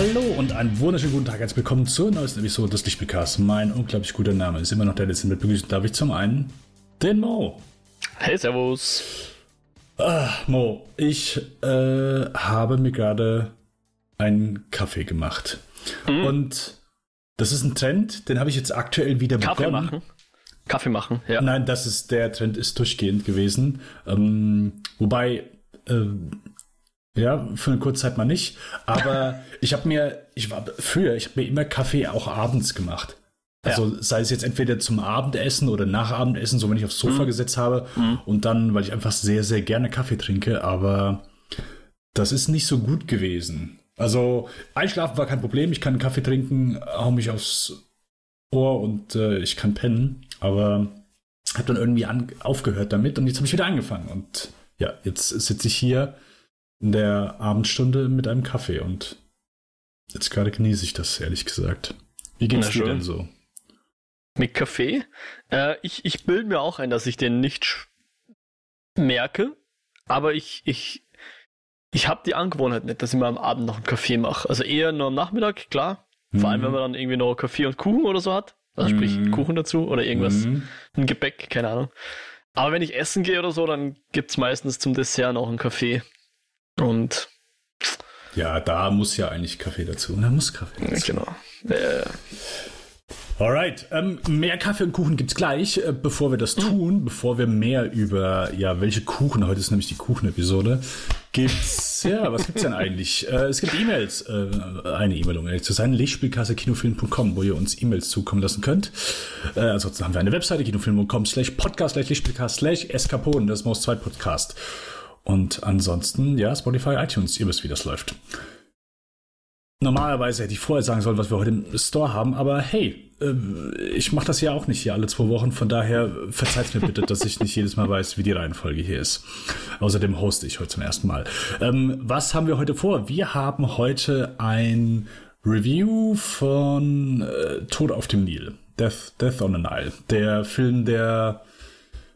Hallo und einen wunderschönen guten Tag. Herzlich willkommen zur neuesten Episode des Lichtbekars. Mein unglaublich guter Name ist immer noch der letzte mit begrüßen. Darf ich zum einen den Mo. Hey, Servus. Ah, Mo, ich äh, habe mir gerade einen Kaffee gemacht. Mhm. Und das ist ein Trend, den habe ich jetzt aktuell wieder Kaffee begonnen. Machen. Kaffee machen, ja. Nein, das ist der Trend ist durchgehend gewesen. Ähm, wobei äh, ja, für eine kurze Zeit mal nicht. Aber ich habe mir, ich war früher, ich habe mir immer Kaffee auch abends gemacht. Also ja. sei es jetzt entweder zum Abendessen oder nach Abendessen, so wenn ich aufs Sofa mhm. gesetzt habe mhm. und dann, weil ich einfach sehr, sehr gerne Kaffee trinke, aber das ist nicht so gut gewesen. Also einschlafen war kein Problem, ich kann Kaffee trinken, hau mich aufs Ohr und äh, ich kann pennen, aber habe dann irgendwie an, aufgehört damit und jetzt habe ich wieder angefangen und ja, jetzt sitze ich hier in der Abendstunde mit einem Kaffee und jetzt gerade genieße ich das, ehrlich gesagt. Wie geht's Na dir denn so? Mit Kaffee? Äh, ich ich bilde mir auch ein, dass ich den nicht merke, aber ich, ich, ich habe die Angewohnheit nicht, dass ich mir am Abend noch einen Kaffee mache. Also eher nur am Nachmittag, klar. Vor allem, mhm. wenn man dann irgendwie noch Kaffee und Kuchen oder so hat. Also sprich mm. Kuchen dazu oder irgendwas, mm. ein Gebäck, keine Ahnung. Aber wenn ich essen gehe oder so, dann gibt's meistens zum Dessert noch einen Kaffee. Und ja, da muss ja eigentlich Kaffee dazu. Da muss Kaffee dazu. Genau. Äh, Alright, ähm, mehr Kaffee und Kuchen gibt's gleich. Äh, bevor wir das tun, bevor wir mehr über, ja, welche Kuchen, heute ist nämlich die Kuchen-Episode, gibt's, ja, was gibt's denn eigentlich? Äh, es gibt E-Mails, äh, eine E-Mail, um ehrlich zu sein, Lichtspielkasse kinofilm.com, wo ihr uns E-Mails zukommen lassen könnt. Äh, ansonsten haben wir eine Webseite, kinofilm.com slash podcast slash Lichtspielcast slash eskapoden, das ist Most 2 Podcast. Und ansonsten, ja, Spotify, iTunes, ihr wisst, wie das läuft. Normalerweise hätte ich vorher sagen sollen, was wir heute im Store haben, aber hey, äh, ich mache das ja auch nicht hier alle zwei Wochen, von daher verzeiht mir bitte, dass ich nicht jedes Mal weiß, wie die Reihenfolge hier ist. Außerdem hoste ich heute zum ersten Mal. Ähm, was haben wir heute vor? Wir haben heute ein Review von äh, Tod auf dem Nil, Death, Death on the Nile, der Film, der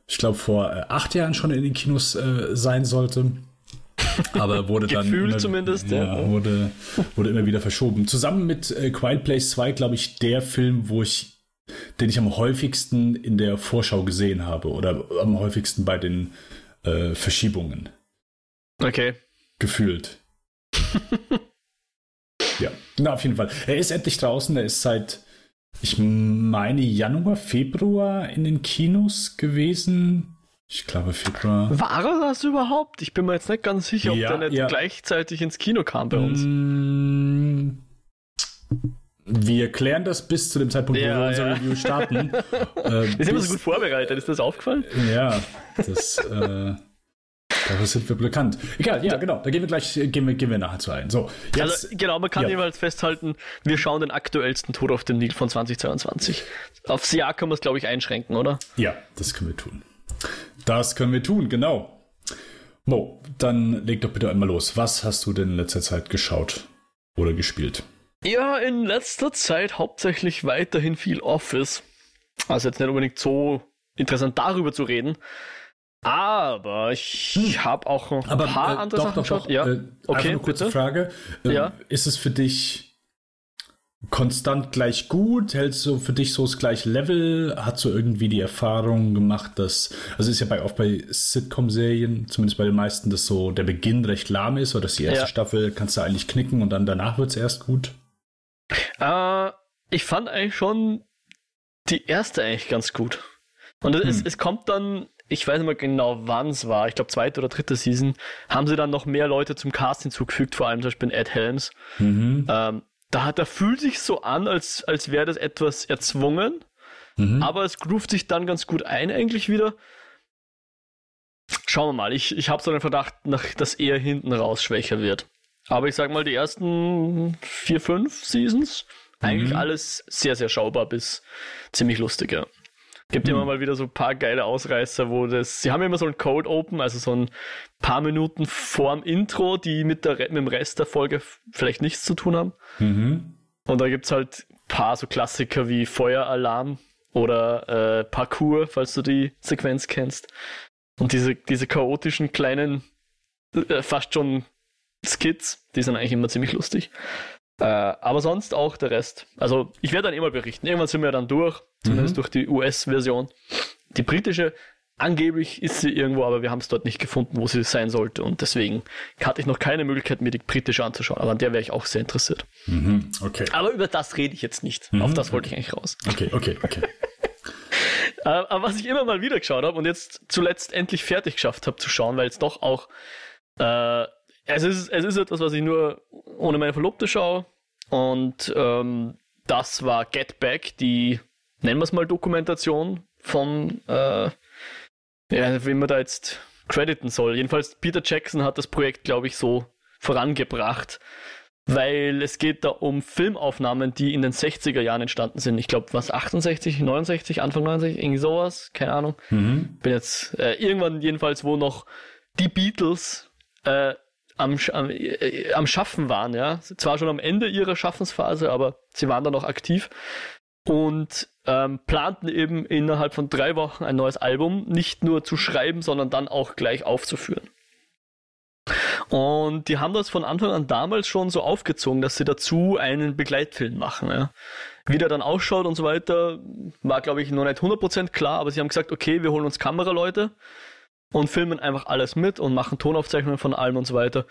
ich glaube, vor äh, acht Jahren schon in den Kinos äh, sein sollte. Aber wurde dann. Gefühl immer, zumindest, ja. ja. Wurde, wurde immer wieder verschoben. Zusammen mit äh, Quiet Place 2, glaube ich, der Film, wo ich, den ich am häufigsten in der Vorschau gesehen habe oder am häufigsten bei den äh, Verschiebungen. Okay. Gefühlt. ja, na, auf jeden Fall. Er ist endlich draußen. Er ist seit ich meine Januar, Februar in den Kinos gewesen. Ich glaube Februar. War das überhaupt? Ich bin mir jetzt nicht ganz sicher, ob ja, der nicht ja. gleichzeitig ins Kino kam bei uns. Mm, wir klären das bis zu dem Zeitpunkt, ja, wo wir unser Review starten. äh, wir sind immer so gut vorbereitet, ist das aufgefallen? Ja, das äh, Dafür sind wir bekannt. Egal, ja, genau. Da gehen wir gleich, gehen wir, gehen wir nachher zu ein. So, jetzt, also, genau, man kann ja. jeweils festhalten, wir schauen den aktuellsten Tod auf dem Nil von 2022. Aufs Jahr können wir es, glaube ich, einschränken, oder? Ja, das können wir tun. Das können wir tun, genau. Mo, dann leg doch bitte einmal los. Was hast du denn in letzter Zeit geschaut oder gespielt? Ja, in letzter Zeit hauptsächlich weiterhin viel Office. Also jetzt nicht unbedingt so interessant darüber zu reden, aber ich hm. habe auch noch ein paar äh, andere doch, Sachen doch. Doch, ja, äh, okay. Eine kurze bitte? Frage. Äh, ja. Ist es für dich konstant gleich gut? Hältst du für dich so das gleiche Level? Hast du irgendwie die Erfahrung gemacht, dass, also ist ja bei, oft bei Sitcom-Serien, zumindest bei den meisten, dass so der Beginn recht lahm ist oder dass die erste ja. Staffel kannst du eigentlich knicken und dann danach wird es erst gut? Äh, ich fand eigentlich schon die erste eigentlich ganz gut. Und hm. es, es kommt dann ich weiß nicht mehr genau, wann es war, ich glaube zweite oder dritte Season, haben sie dann noch mehr Leute zum Cast hinzugefügt, vor allem zum Beispiel Ed Helms. Mhm. Ähm, da, da fühlt sich so an, als, als wäre das etwas erzwungen, mhm. aber es groovt sich dann ganz gut ein eigentlich wieder. Schauen wir mal, ich, ich habe so den Verdacht, dass eher hinten raus schwächer wird. Aber ich sag mal, die ersten vier, fünf Seasons, eigentlich mhm. alles sehr, sehr schaubar bis ziemlich lustig, ja. Gibt hm. immer mal wieder so ein paar geile Ausreißer, wo das. Sie haben immer so ein Code Open, also so ein paar Minuten vorm Intro, die mit, der, mit dem Rest der Folge vielleicht nichts zu tun haben. Mhm. Und da gibt's halt ein paar so Klassiker wie Feueralarm oder äh, Parkour, falls du die Sequenz kennst. Und diese, diese chaotischen kleinen, äh, fast schon Skits, die sind eigentlich immer ziemlich lustig. Äh, aber sonst auch der Rest. Also ich werde dann immer berichten. Irgendwann sind wir dann durch, zumindest mhm. durch die US-Version. Die britische, angeblich ist sie irgendwo, aber wir haben es dort nicht gefunden, wo sie sein sollte. Und deswegen hatte ich noch keine Möglichkeit, mir die britische anzuschauen. Aber an der wäre ich auch sehr interessiert. Mhm. Okay. Aber über das rede ich jetzt nicht. Mhm. Auf das wollte ich eigentlich raus. Okay, okay, okay. Äh, aber was ich immer mal wieder geschaut habe und jetzt zuletzt endlich fertig geschafft habe zu schauen, weil es doch auch äh, es ist, es ist etwas, was ich nur ohne meine Verlobte schaue. Und ähm, das war Get Back, die, nennen wir es mal, Dokumentation von, äh, ja, wie man da jetzt crediten soll. Jedenfalls Peter Jackson hat das Projekt, glaube ich, so vorangebracht, weil es geht da um Filmaufnahmen, die in den 60er Jahren entstanden sind. Ich glaube, was 68, 69, Anfang 90, irgendwie sowas, keine Ahnung. Mhm. Bin jetzt äh, irgendwann jedenfalls, wo noch die Beatles äh, am, am, äh, am Schaffen waren, ja. Zwar schon am Ende ihrer Schaffensphase, aber sie waren da noch aktiv und ähm, planten eben innerhalb von drei Wochen ein neues Album nicht nur zu schreiben, sondern dann auch gleich aufzuführen. Und die haben das von Anfang an damals schon so aufgezogen, dass sie dazu einen Begleitfilm machen. Ja. Wie der dann ausschaut und so weiter, war glaube ich noch nicht 100% klar, aber sie haben gesagt, okay, wir holen uns Kameraleute, und filmen einfach alles mit und machen Tonaufzeichnungen von allem und so weiter.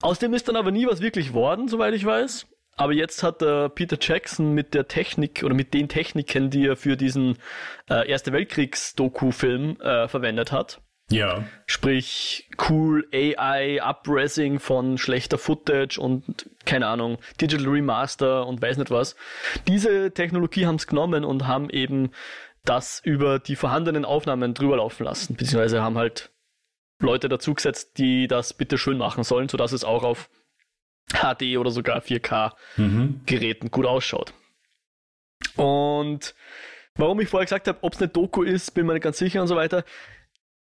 Aus dem ist dann aber nie was wirklich worden, soweit ich weiß. Aber jetzt hat äh, Peter Jackson mit der Technik oder mit den Techniken, die er für diesen äh, Erste Weltkriegs-Doku-Film äh, verwendet hat. Ja. Sprich, cool AI, Upressing von schlechter Footage und keine Ahnung, Digital Remaster und weiß nicht was. Diese Technologie haben es genommen und haben eben das über die vorhandenen Aufnahmen drüber laufen lassen, beziehungsweise haben halt Leute dazugesetzt, die das bitte schön machen sollen, sodass es auch auf HD oder sogar 4K mhm. Geräten gut ausschaut. Und warum ich vorher gesagt habe, ob es eine Doku ist, bin mir nicht ganz sicher und so weiter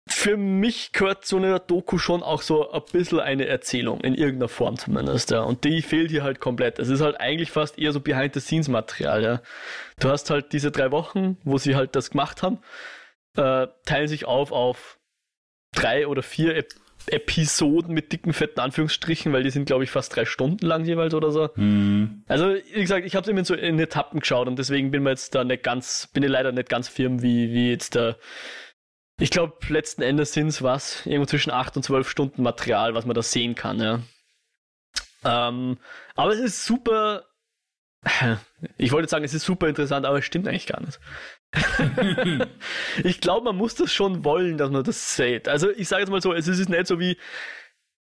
für mich gehört zu einer Doku schon auch so ein bisschen eine Erzählung, in irgendeiner Form zumindest, ja. Und die fehlt hier halt komplett. Es ist halt eigentlich fast eher so Behind-the-Scenes-Material, ja. Du hast halt diese drei Wochen, wo sie halt das gemacht haben, äh, teilen sich auf auf drei oder vier Ep Episoden mit dicken, fetten Anführungsstrichen, weil die sind, glaube ich, fast drei Stunden lang jeweils oder so. Mhm. Also, wie gesagt, ich habe es immer so in Etappen geschaut und deswegen bin mir jetzt da nicht ganz, bin ich leider nicht ganz firm, wie, wie jetzt der ich glaube, letzten Endes sind es was, irgendwo zwischen 8 und 12 Stunden Material, was man da sehen kann, ja. Ähm, aber es ist super. Ich wollte sagen, es ist super interessant, aber es stimmt eigentlich gar nicht. ich glaube, man muss das schon wollen, dass man das sieht. Also ich sage jetzt mal so, es ist nicht so wie,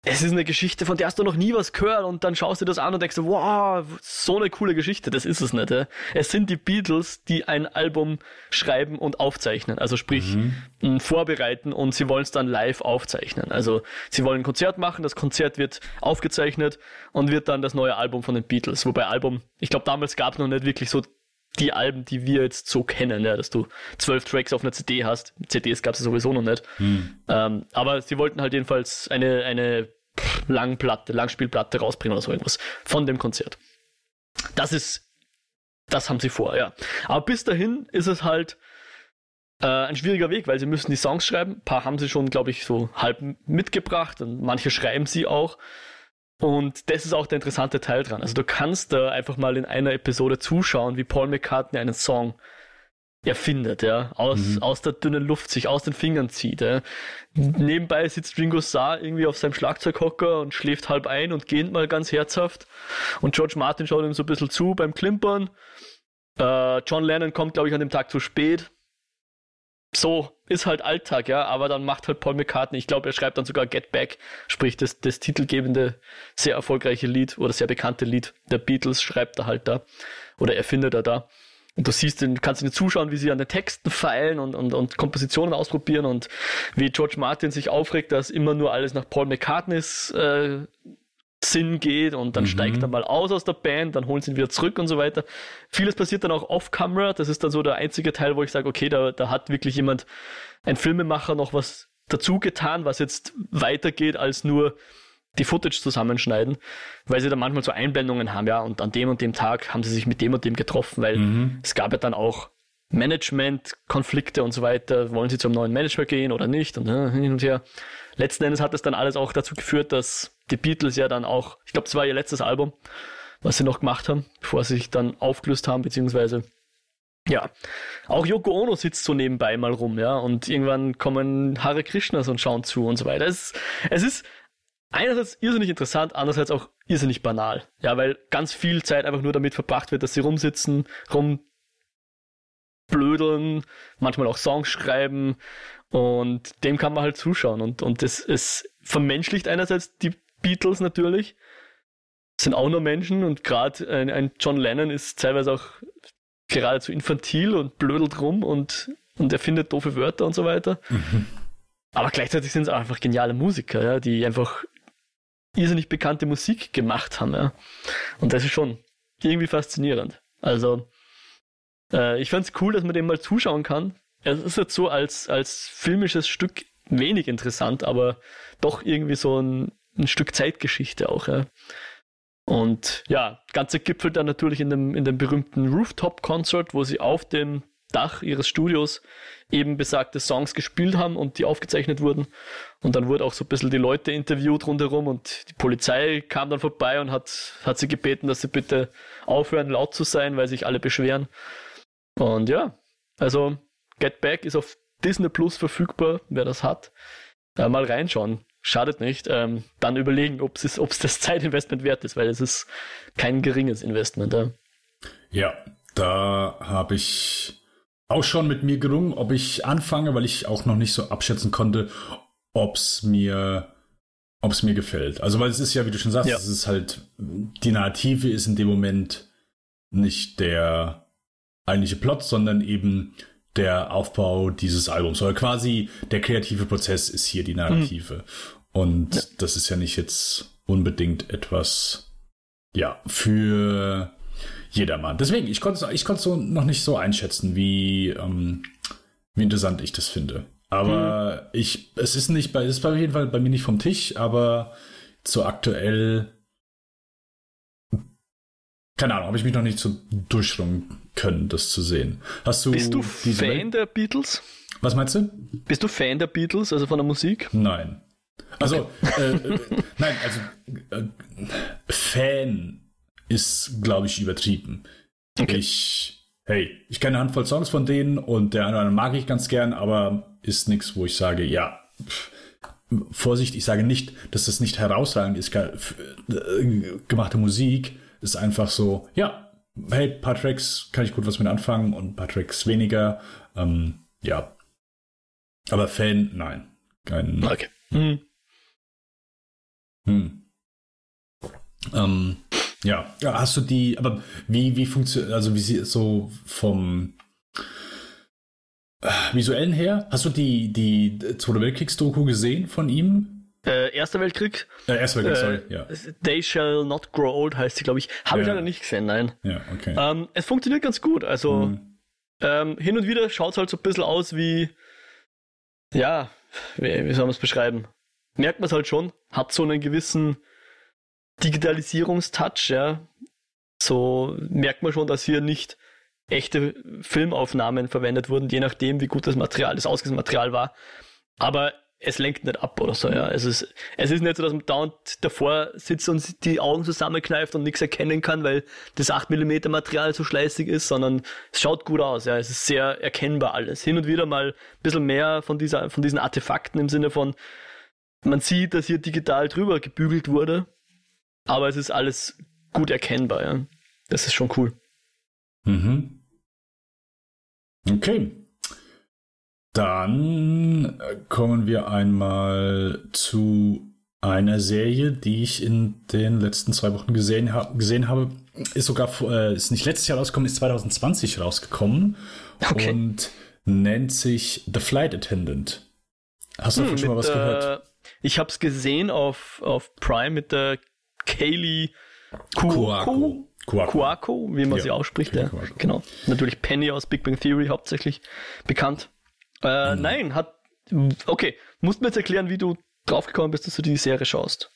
es ist eine Geschichte, von der hast du noch nie was gehört und dann schaust du das an und denkst, wow, so eine coole Geschichte, das ist es nicht. Ja? Es sind die Beatles, die ein Album schreiben und aufzeichnen, also sprich mhm. vorbereiten und sie wollen es dann live aufzeichnen. Also sie wollen ein Konzert machen, das Konzert wird aufgezeichnet und wird dann das neue Album von den Beatles. Wobei Album, ich glaube damals gab es noch nicht wirklich so die Alben, die wir jetzt so kennen, ja, dass du zwölf Tracks auf einer CD hast. CDs gab es sowieso noch nicht. Mhm. Ähm, aber sie wollten halt jedenfalls eine, eine Langplatte, Langspielplatte rausbringen oder so irgendwas von dem Konzert. Das ist, das haben sie vor, ja. Aber bis dahin ist es halt äh, ein schwieriger Weg, weil sie müssen die Songs schreiben. Ein paar haben sie schon, glaube ich, so halb mitgebracht und manche schreiben sie auch. Und das ist auch der interessante Teil dran. Also du kannst da einfach mal in einer Episode zuschauen, wie Paul McCartney einen Song erfindet, ja, aus, mhm. aus der dünnen Luft sich aus den Fingern zieht. Ja. Nebenbei sitzt Ringo Starr irgendwie auf seinem Schlagzeughocker und schläft halb ein und gähnt mal ganz herzhaft. Und George Martin schaut ihm so ein bisschen zu beim Klimpern. Äh, John Lennon kommt, glaube ich, an dem Tag zu spät. So ist halt Alltag, ja, aber dann macht halt Paul McCartney, ich glaube, er schreibt dann sogar Get Back, sprich das, das titelgebende, sehr erfolgreiche Lied oder sehr bekannte Lied der Beatles, schreibt er halt da oder erfindet er da. Und du siehst, den, kannst ihnen zuschauen, wie sie an den Texten feilen und, und, und Kompositionen ausprobieren und wie George Martin sich aufregt, dass immer nur alles nach Paul McCartneys äh, Sinn geht und dann mhm. steigt er mal aus aus der Band, dann holen sie ihn wieder zurück und so weiter. Vieles passiert dann auch off-camera. Das ist dann so der einzige Teil, wo ich sage, okay, da, da hat wirklich jemand, ein Filmemacher, noch was dazu getan, was jetzt weitergeht als nur die Footage zusammenschneiden, weil sie da manchmal so Einblendungen haben, ja, und an dem und dem Tag haben sie sich mit dem und dem getroffen, weil mhm. es gab ja dann auch Management-Konflikte und so weiter. Wollen sie zum neuen Manager gehen oder nicht? Und äh, hin und her. Letzten Endes hat es dann alles auch dazu geführt, dass die Beatles ja dann auch, ich glaube, es war ihr letztes Album, was sie noch gemacht haben, bevor sie sich dann aufgelöst haben, beziehungsweise ja, auch Yoko Ono sitzt so nebenbei mal rum, ja, und irgendwann kommen Hare Krishnas und schauen zu und so weiter. Es, es ist einerseits irrsinnig interessant, andererseits auch irrsinnig banal, ja, weil ganz viel Zeit einfach nur damit verbracht wird, dass sie rumsitzen, rumblödeln, manchmal auch Songs schreiben und dem kann man halt zuschauen und, und das, es vermenschlicht einerseits die Beatles natürlich, sind auch nur Menschen und gerade ein, ein John Lennon ist teilweise auch geradezu infantil und blödelt rum und, und erfindet doofe Wörter und so weiter. Mhm. Aber gleichzeitig sind es einfach geniale Musiker, ja, die einfach irrsinnig bekannte Musik gemacht haben. Ja. Und das ist schon irgendwie faszinierend. Also, äh, ich fand es cool, dass man dem mal zuschauen kann. Es ist jetzt so als, als filmisches Stück wenig interessant, aber doch irgendwie so ein, ein Stück Zeitgeschichte auch. Ja. Und ja, Ganze gipfelt dann natürlich in dem, in dem berühmten Rooftop-Concert, wo sie auf dem Dach ihres Studios eben besagte Songs gespielt haben und die aufgezeichnet wurden. Und dann wurde auch so ein bisschen die Leute interviewt rundherum und die Polizei kam dann vorbei und hat, hat sie gebeten, dass sie bitte aufhören, laut zu sein, weil sich alle beschweren. Und ja, also Get Back ist auf Disney Plus verfügbar, wer das hat. Äh, mal reinschauen schadet nicht, ähm, dann überlegen, ob es das Zeitinvestment wert ist, weil es ist kein geringes Investment. Ja, ja da habe ich auch schon mit mir gerungen, ob ich anfange, weil ich auch noch nicht so abschätzen konnte, ob es mir ob es mir gefällt. Also weil es ist ja, wie du schon sagst, ja. es ist halt, die Narrative ist in dem Moment nicht der eigentliche Plot, sondern eben der Aufbau dieses Albums. Oder quasi der kreative Prozess ist hier die Narrative. Mhm. Und ja. das ist ja nicht jetzt unbedingt etwas, ja, für jedermann. Deswegen, ich konnte es ich so noch nicht so einschätzen, wie, ähm, wie interessant ich das finde. Aber mhm. ich, es ist nicht bei, es ist auf jeden Fall bei mir nicht vom Tisch, aber so aktuell, keine Ahnung, habe ich mich noch nicht so durchschrungen können, das zu sehen. Hast du Bist du Fan Welt? der Beatles? Was meinst du? Bist du Fan der Beatles, also von der Musik? Nein. Also, okay. äh, äh, nein, also äh, Fan ist, glaube ich, übertrieben. Okay. Ich, hey, ich kenne eine Handvoll Songs von denen und der eine mag ich ganz gern, aber ist nichts, wo ich sage, ja, pff, Vorsicht, ich sage nicht, dass das nicht herausragend ist, äh, gemachte Musik ist einfach so, ja, hey, paar Tracks kann ich gut was mit anfangen und paar Tracks weniger, ähm, ja. Aber Fan, nein. Kein, okay. Hm. Hm. Ähm, ja. ja, hast du die, aber wie, wie funktioniert, also wie sie so vom äh, visuellen her, hast du die, die Zweite Weltkriegs-Doku gesehen von ihm? Äh, Erster Weltkrieg. Äh, Erster Weltkrieg, sorry, ja. They Shall Not Grow Old heißt sie, glaube ich. Habe ja. ich leider nicht gesehen, nein. Ja, okay. Ähm, es funktioniert ganz gut. Also hm. ähm, hin und wieder schaut es halt so ein bisschen aus wie, ja, wie, wie soll man es beschreiben? merkt man es halt schon, hat so einen gewissen Digitalisierungstouch, ja. So merkt man schon, dass hier nicht echte Filmaufnahmen verwendet wurden, je nachdem, wie gut das Material, das ausgesetzte Material war. Aber es lenkt nicht ab oder so, ja. Es ist, es ist nicht so, dass man dauernd davor sitzt und die Augen zusammenkneift und nichts erkennen kann, weil das 8mm Material so schleißig ist, sondern es schaut gut aus, ja. Es ist sehr erkennbar alles. Hin und wieder mal ein bisschen mehr von dieser, von diesen Artefakten im Sinne von, man sieht, dass hier digital drüber gebügelt wurde, aber es ist alles gut erkennbar, ja. Das ist schon cool. Mhm. Okay. Dann äh, kommen wir einmal zu einer Serie, die ich in den letzten zwei Wochen gesehen, ha gesehen habe. Ist sogar äh, ist nicht letztes Jahr rausgekommen, ist 2020 rausgekommen okay. und nennt sich The Flight Attendant. Hast du hm, davon schon mal was gehört? Ich habe es gesehen auf, auf Prime mit der Kaylee Kuako. Kuako, wie man ja, sie ausspricht. Ja. Genau. Natürlich Penny aus Big Bang Theory hauptsächlich bekannt. Äh, mhm. Nein, hat. Okay, musst mir jetzt erklären, wie du draufgekommen bist, dass du die Serie schaust.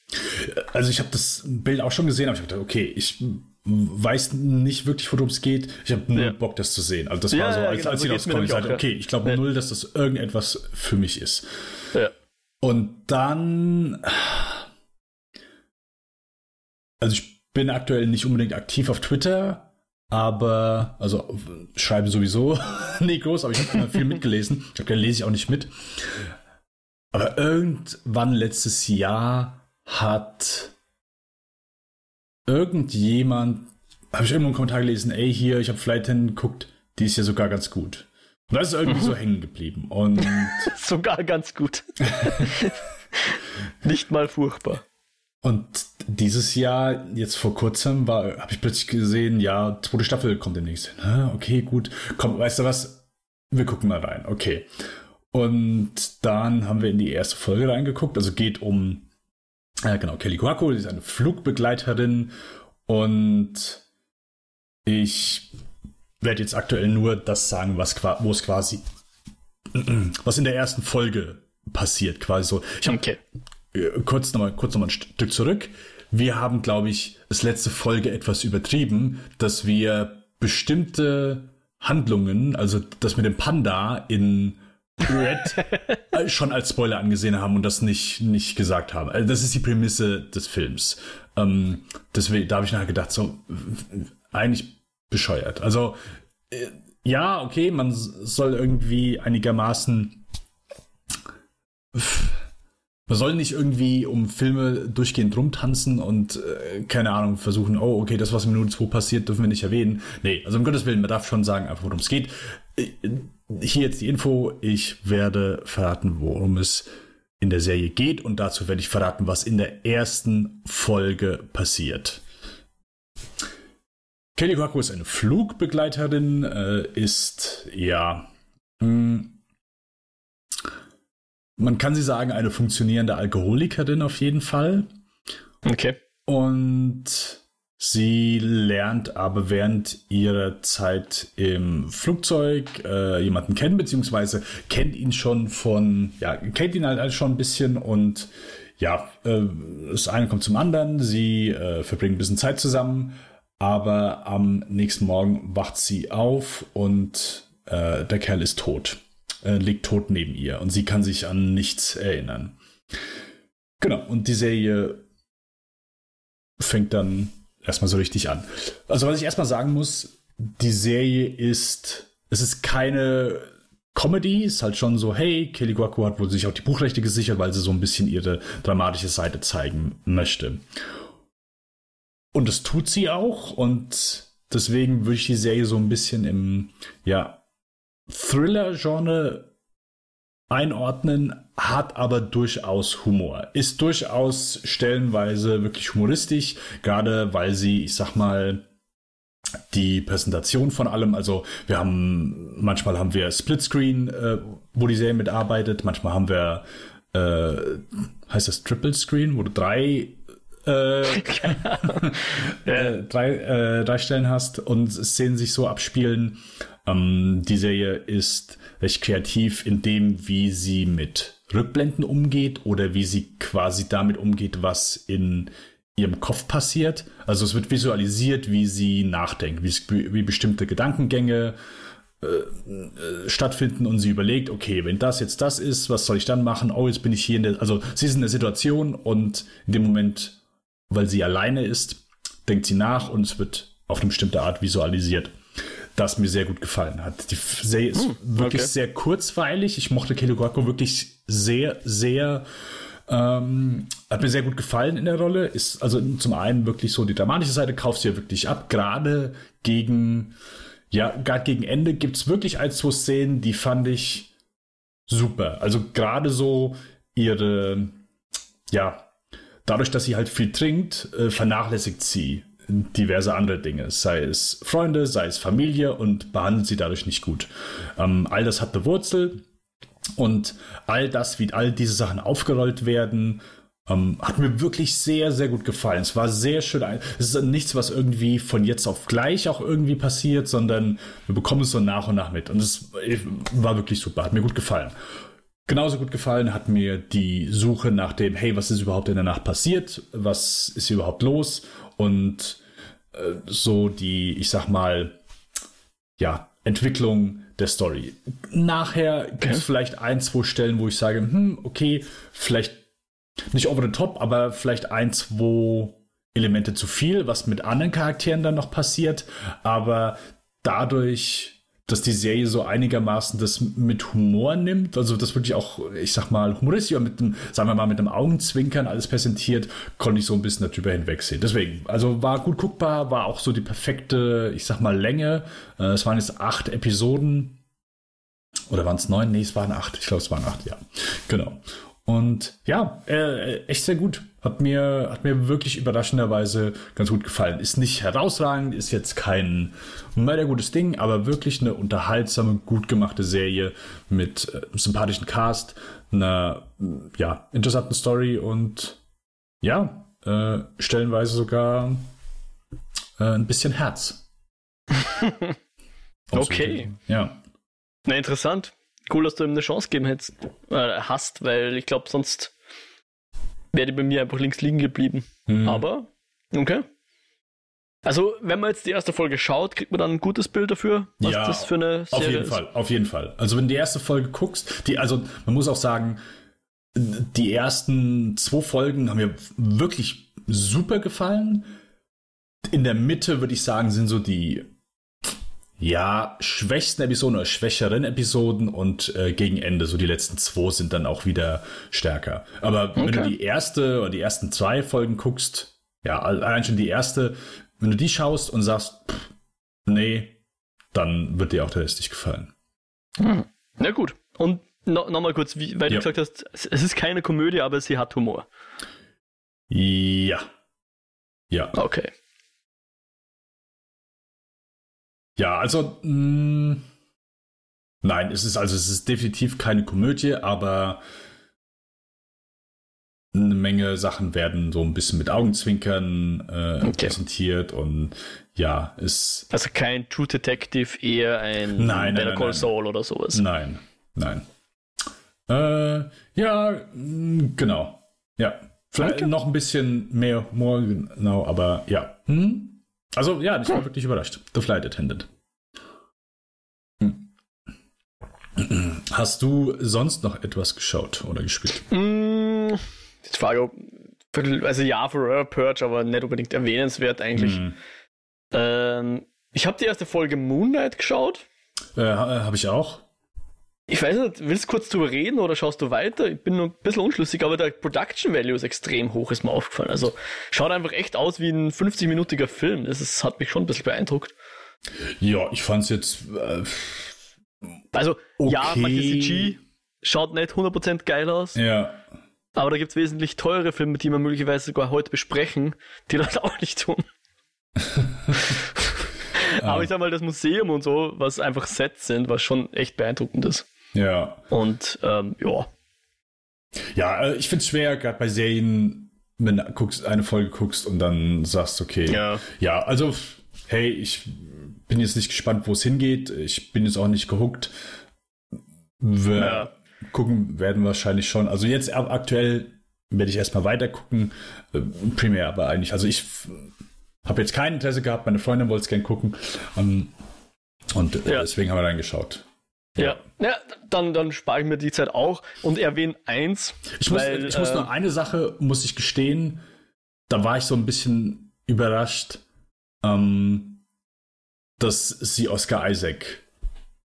Also ich habe das Bild auch schon gesehen, aber ich dachte, okay, ich weiß nicht wirklich, worum es geht. Ich habe nur ja. Bock, das zu sehen. Also das ja, war so, als, genau, als sie rausgekommen ist, okay, ich glaube null, dass das irgendetwas für mich ist. Und dann. Also ich bin aktuell nicht unbedingt aktiv auf Twitter, aber, also schreibe sowieso nicht groß, aber ich habe viel mitgelesen. Ich glaube, da lese ich auch nicht mit. Aber irgendwann letztes Jahr hat irgendjemand, habe ich irgendwo einen Kommentar gelesen, ey, hier, ich habe Flight geguckt, die ist ja sogar ganz gut. Und das ist irgendwie mhm. so hängen geblieben. Und sogar ganz gut. Nicht mal furchtbar. Und dieses Jahr, jetzt vor kurzem, war, habe ich plötzlich gesehen, ja, zweite Staffel kommt demnächst. Okay, gut. Komm, weißt du was? Wir gucken mal rein. Okay. Und dann haben wir in die erste Folge reingeguckt. Also geht um, äh, genau, Kelly Guaco, sie ist eine Flugbegleiterin. Und ich werde jetzt aktuell nur das sagen, was wo es quasi, was in der ersten Folge passiert, quasi so. Ich habe okay. Äh, kurz nochmal kurz noch mal ein Stück zurück. Wir haben, glaube ich, das letzte Folge etwas übertrieben, dass wir bestimmte Handlungen, also das mit dem Panda in Red äh, schon als Spoiler angesehen haben und das nicht, nicht gesagt haben. Also das ist die Prämisse des Films. Ähm, deswegen, da habe ich nachher gedacht, so, eigentlich bescheuert. Also, äh, ja, okay, man soll irgendwie einigermaßen man soll nicht irgendwie um Filme durchgehend rumtanzen und äh, keine Ahnung versuchen, oh, okay, das, was in Minute 2 passiert, dürfen wir nicht erwähnen. Nee, also um Gottes Willen, man darf schon sagen, einfach worum es geht. Äh, hier jetzt die Info, ich werde verraten, worum es in der Serie geht und dazu werde ich verraten, was in der ersten Folge passiert. Kelly Quacko ist eine Flugbegleiterin, äh, ist ja mh, hm, man kann sie sagen, eine funktionierende Alkoholikerin auf jeden Fall. Okay. Und sie lernt aber während ihrer Zeit im Flugzeug äh, jemanden kennen, beziehungsweise kennt ihn schon von, ja, kennt ihn halt schon ein bisschen und ja, äh, das eine kommt zum anderen, sie äh, verbringen ein bisschen Zeit zusammen, aber am nächsten Morgen wacht sie auf und äh, der Kerl ist tot äh, liegt tot neben ihr und sie kann sich an nichts erinnern. Genau, und die Serie fängt dann erstmal so richtig an. Also was ich erstmal sagen muss, die Serie ist, es ist keine Comedy, ist halt schon so, hey, Kelly Guaco hat wohl sich auch die Buchrechte gesichert, weil sie so ein bisschen ihre dramatische Seite zeigen möchte. Und das tut sie auch und deswegen würde ich die Serie so ein bisschen im, ja, Thriller-Genre einordnen, hat aber durchaus Humor. Ist durchaus stellenweise wirklich humoristisch, gerade weil sie, ich sag mal, die Präsentation von allem, also wir haben, manchmal haben wir Splitscreen, äh, wo die Serie mitarbeitet, manchmal haben wir, äh, heißt das Triple Screen, wo du drei äh, äh, drei, äh, drei Stellen hast und Szenen sich so abspielen. Ähm, die Serie ist recht kreativ in dem, wie sie mit Rückblenden umgeht oder wie sie quasi damit umgeht, was in ihrem Kopf passiert. Also es wird visualisiert, wie sie nachdenkt, wie, wie bestimmte Gedankengänge äh, äh, stattfinden und sie überlegt, okay, wenn das jetzt das ist, was soll ich dann machen? Oh, jetzt bin ich hier in der, also sie ist in der Situation und in dem Moment, weil sie alleine ist, denkt sie nach und es wird auf eine bestimmte Art visualisiert das mir sehr gut gefallen hat. Die Serie ist hm, wirklich okay. sehr kurzweilig. Ich mochte Kelly Guaco wirklich sehr, sehr. Ähm, hat mir sehr gut gefallen in der Rolle. Ist also zum einen wirklich so die dramatische Seite, kauft sie ja wirklich ab. Gerade gegen, ja, gerade gegen Ende gibt es wirklich ein, zwei Szenen, die fand ich super. Also gerade so ihre, ja, dadurch, dass sie halt viel trinkt, äh, vernachlässigt sie diverse andere Dinge, sei es Freunde, sei es Familie und behandelt sie dadurch nicht gut. Ähm, all das hat eine Wurzel und all das, wie all diese Sachen aufgerollt werden, ähm, hat mir wirklich sehr, sehr gut gefallen. Es war sehr schön. Es ist nichts, was irgendwie von jetzt auf gleich auch irgendwie passiert, sondern wir bekommen es so nach und nach mit. Und es war wirklich super, hat mir gut gefallen. Genauso gut gefallen hat mir die Suche nach dem, hey, was ist überhaupt in der Nacht passiert? Was ist hier überhaupt los? Und äh, so die, ich sag mal, ja, Entwicklung der Story. Nachher okay. gibt es vielleicht ein, zwei Stellen, wo ich sage, hm, okay, vielleicht nicht over the top, aber vielleicht eins, wo Elemente zu viel, was mit anderen Charakteren dann noch passiert, aber dadurch dass die Serie so einigermaßen das mit Humor nimmt, also das wirklich auch, ich sag mal, humoristisch mit dem, sagen wir mal, mit dem Augenzwinkern alles präsentiert, konnte ich so ein bisschen darüber hinwegsehen. Deswegen, also war gut guckbar, war auch so die perfekte, ich sag mal, Länge. Äh, es waren jetzt acht Episoden. Oder waren es neun? Nee, es waren acht. Ich glaube, es waren acht, ja. Genau. Und ja, äh, echt sehr gut. Hat mir, hat mir wirklich überraschenderweise ganz gut gefallen. Ist nicht herausragend, ist jetzt kein mega gutes Ding, aber wirklich eine unterhaltsame, gut gemachte Serie mit äh, sympathischen Cast, einer ja, interessanten Story und ja, äh, stellenweise sogar äh, ein bisschen Herz. okay. Ja. Na, interessant. Cool, dass du ihm eine Chance geben hättest, äh, hast, weil ich glaube, sonst wäre die bei mir einfach links liegen geblieben. Hm. Aber, okay. Also, wenn man jetzt die erste Folge schaut, kriegt man dann ein gutes Bild dafür, was ja, das für eine Serie auf jeden ist. Fall, auf jeden Fall. Also, wenn du die erste Folge guckst, die, also, man muss auch sagen, die ersten zwei Folgen haben mir wirklich super gefallen. In der Mitte würde ich sagen, sind so die ja, schwächsten Episoden oder schwächeren Episoden und äh, gegen Ende, so die letzten zwei sind dann auch wieder stärker. Aber okay. wenn du die erste oder die ersten zwei Folgen guckst, ja, allein schon die erste, wenn du die schaust und sagst, pff, nee, dann wird dir auch der Rest nicht gefallen. Hm. Na gut. Und no, nochmal kurz, wie, weil ja. du gesagt hast, es ist keine Komödie, aber sie hat Humor. Ja. Ja. Okay. Ja, also mh, mm, nein, es ist also es ist definitiv keine Komödie, aber eine Menge Sachen werden so ein bisschen mit Augenzwinkern äh, okay. präsentiert und ja, ist also kein True Detective, eher ein nein, Better Call Saul oder sowas. Nein, nein. Äh, ja, mm, genau. Ja, vielleicht okay. noch ein bisschen mehr Humor, genau, aber ja. Hm? Also ja, ich war wirklich überrascht. The Flight Attendant. Hm. Hast du sonst noch etwas geschaut oder gespielt? Mm, die Frage, also ja, für Purge, aber nicht unbedingt erwähnenswert eigentlich. Mm. Ähm, ich habe die erste Folge Moon Knight geschaut. Äh, habe ich auch. Ich weiß nicht, willst du kurz drüber reden oder schaust du weiter? Ich bin nur ein bisschen unschlüssig, aber der Production Value ist extrem hoch, ist mir aufgefallen. Also schaut einfach echt aus wie ein 50-minütiger Film. Das ist, hat mich schon ein bisschen beeindruckt. Ja, ich fand's jetzt. Äh, also, okay. ja, manche CG schaut nicht 100% geil aus. Ja. Aber da gibt's wesentlich teure Filme, die wir möglicherweise sogar heute besprechen, die das auch nicht tun. Aber ich sag mal, das Museum und so, was einfach Sets sind, was schon echt beeindruckend ist. Ja. Und ähm, ja. Ja, äh, ich finde es schwer, gerade bei Serien, wenn du guckst, eine Folge guckst und dann sagst, okay. Ja. Ja, also, hey, ich bin jetzt nicht gespannt, wo es hingeht. Ich bin jetzt auch nicht gehuckt. Wir ja. gucken werden wahrscheinlich schon. Also jetzt aktuell werde ich erstmal weiter gucken. Äh, primär aber eigentlich. Also ich habe jetzt kein Interesse gehabt. Meine Freundin wollte es gerne gucken. Um, und ja. deswegen haben wir reingeschaut. Ja. ja, dann, dann spare ich mir die Zeit auch und erwähne eins. Ich muss, weil, ich muss äh, noch eine Sache, muss ich gestehen, da war ich so ein bisschen überrascht, ähm, dass sie Oscar Isaac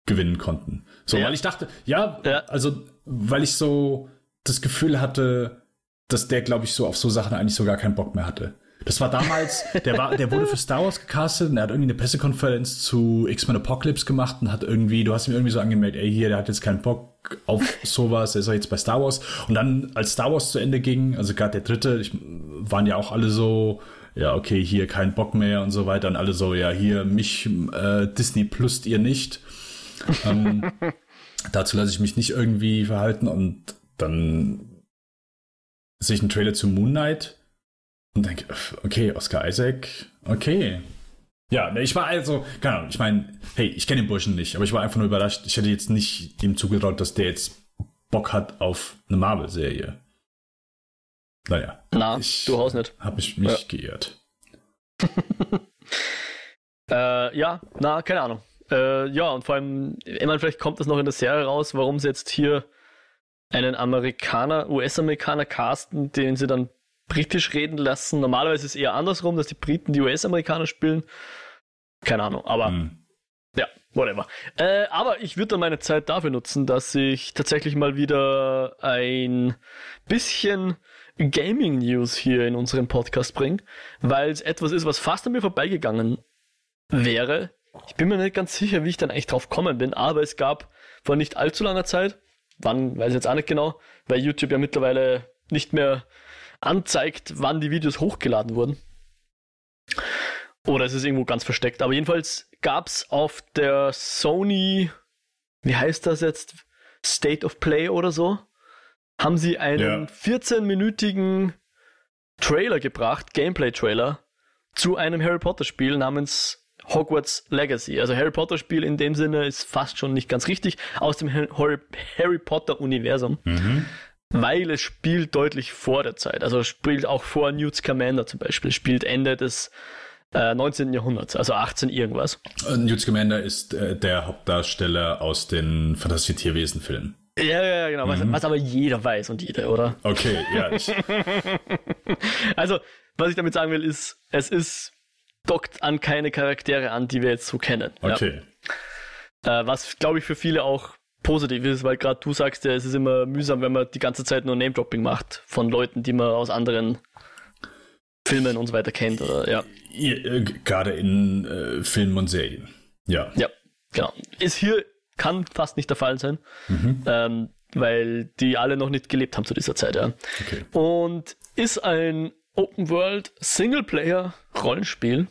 gewinnen konnten. So, ja. weil ich dachte, ja, ja, also, weil ich so das Gefühl hatte, dass der, glaube ich, so auf so Sachen eigentlich so gar keinen Bock mehr hatte. Das war damals, der war, der wurde für Star Wars gecastet und er hat irgendwie eine Pressekonferenz zu X-Men Apocalypse gemacht und hat irgendwie, du hast ihm irgendwie so angemeldet, ey, hier, der hat jetzt keinen Bock auf sowas, er ist ja jetzt bei Star Wars. Und dann, als Star Wars zu Ende ging, also gerade der dritte, ich, waren ja auch alle so, ja, okay, hier kein Bock mehr und so weiter und alle so, ja, hier, mich, äh, Disney plust ihr nicht. ähm, dazu lasse ich mich nicht irgendwie verhalten und dann sehe ich einen Trailer zu Moon Knight und denke, okay, Oscar Isaac, okay. Ja, ich war also, keine Ahnung, ich meine, hey, ich kenne den Burschen nicht, aber ich war einfach nur überrascht. Ich hätte jetzt nicht ihm zugetraut, dass der jetzt Bock hat auf eine Marvel-Serie. Naja. Na, ich durchaus nicht. Habe ich mich ja. geirrt. äh, ja, na, keine Ahnung. Äh, ja, und vor allem, ich meine, vielleicht kommt das noch in der Serie raus, warum sie jetzt hier einen Amerikaner, US-Amerikaner casten, den sie dann britisch reden lassen. Normalerweise ist es eher andersrum, dass die Briten die US-Amerikaner spielen. Keine Ahnung, aber hm. ja, whatever. Äh, aber ich würde dann meine Zeit dafür nutzen, dass ich tatsächlich mal wieder ein bisschen Gaming News hier in unseren Podcast bringe, weil es etwas ist, was fast an mir vorbeigegangen wäre. Ich bin mir nicht ganz sicher, wie ich dann eigentlich drauf kommen bin, aber es gab vor nicht allzu langer Zeit, wann, weiß ich jetzt auch nicht genau, weil YouTube ja mittlerweile nicht mehr anzeigt, wann die Videos hochgeladen wurden. Oder es ist irgendwo ganz versteckt. Aber jedenfalls gab es auf der Sony, wie heißt das jetzt? State of Play oder so, haben sie einen ja. 14-minütigen Trailer gebracht, Gameplay-Trailer, zu einem Harry Potter-Spiel namens Hogwarts Legacy. Also Harry Potter Spiel in dem Sinne ist fast schon nicht ganz richtig aus dem Harry Potter Universum. Mhm. Weil es spielt deutlich vor der Zeit. Also spielt auch vor Newt Scamander zum Beispiel. Spielt Ende des äh, 19. Jahrhunderts, also 18 irgendwas. Äh, Newt Scamander ist äh, der Hauptdarsteller aus den Fantasy Tierwesen-Filmen. Ja, ja, genau, mhm. was, was, aber jeder weiß und jede, oder? Okay, ja. also, was ich damit sagen will, ist, es ist dockt an keine Charaktere an, die wir jetzt so kennen. Okay. Ja. Äh, was, glaube ich, für viele auch positiv ist, weil gerade du sagst ja, es ist immer mühsam, wenn man die ganze Zeit nur Name-Dropping macht von Leuten, die man aus anderen Filmen und so weiter kennt. Oder, ja. Äh, gerade in äh, Filmen und Serien. Ja. Ja, genau. Ist hier, kann fast nicht der Fall sein. Mhm. Ähm, weil die alle noch nicht gelebt haben zu dieser Zeit, ja. Okay. Und ist ein Open World Singleplayer Rollenspiel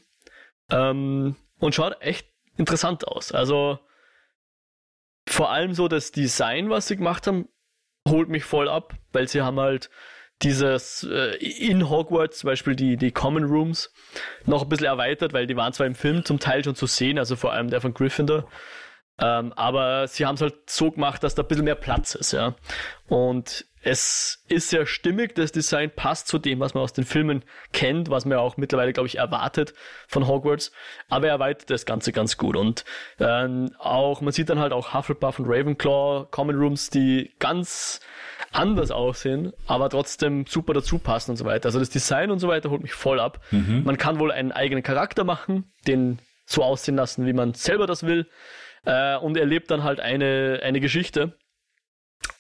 ähm, und schaut echt interessant aus. Also vor allem so das Design, was sie gemacht haben, holt mich voll ab, weil sie haben halt dieses äh, in Hogwarts zum Beispiel die, die Common Rooms noch ein bisschen erweitert, weil die waren zwar im Film zum Teil schon zu sehen, also vor allem der von Gryffindor, ähm, aber sie haben es halt so gemacht, dass da ein bisschen mehr Platz ist, ja. Und es ist sehr stimmig, das Design passt zu dem, was man aus den Filmen kennt, was man auch mittlerweile, glaube ich, erwartet von Hogwarts. Aber er erweitert das Ganze ganz gut. Und ähm, auch, man sieht dann halt auch Hufflepuff und Ravenclaw Common Rooms, die ganz anders aussehen, aber trotzdem super dazu passen und so weiter. Also das Design und so weiter holt mich voll ab. Mhm. Man kann wohl einen eigenen Charakter machen, den so aussehen lassen, wie man selber das will. Äh, und erlebt dann halt eine, eine Geschichte.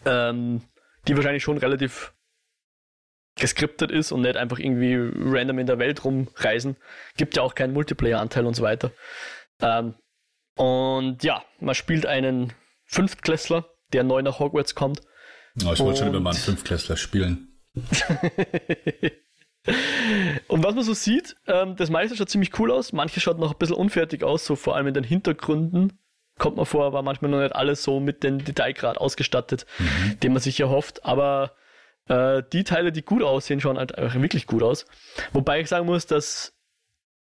Ähm, die wahrscheinlich schon relativ geskriptet ist und nicht einfach irgendwie random in der Welt rumreisen. Gibt ja auch keinen Multiplayer-Anteil und so weiter. Ähm, und ja, man spielt einen Fünftklässler, der neu nach Hogwarts kommt. Oh, ich wollte schon immer mal einen Fünftklässler spielen. und was man so sieht, ähm, das meiste schaut ziemlich cool aus. Manche schaut noch ein bisschen unfertig aus, so vor allem in den Hintergründen kommt man vor, war manchmal noch nicht alles so mit dem Detailgrad ausgestattet, mhm. den man sich erhofft. Aber äh, die Teile, die gut aussehen, schauen halt einfach wirklich gut aus. Wobei ich sagen muss, dass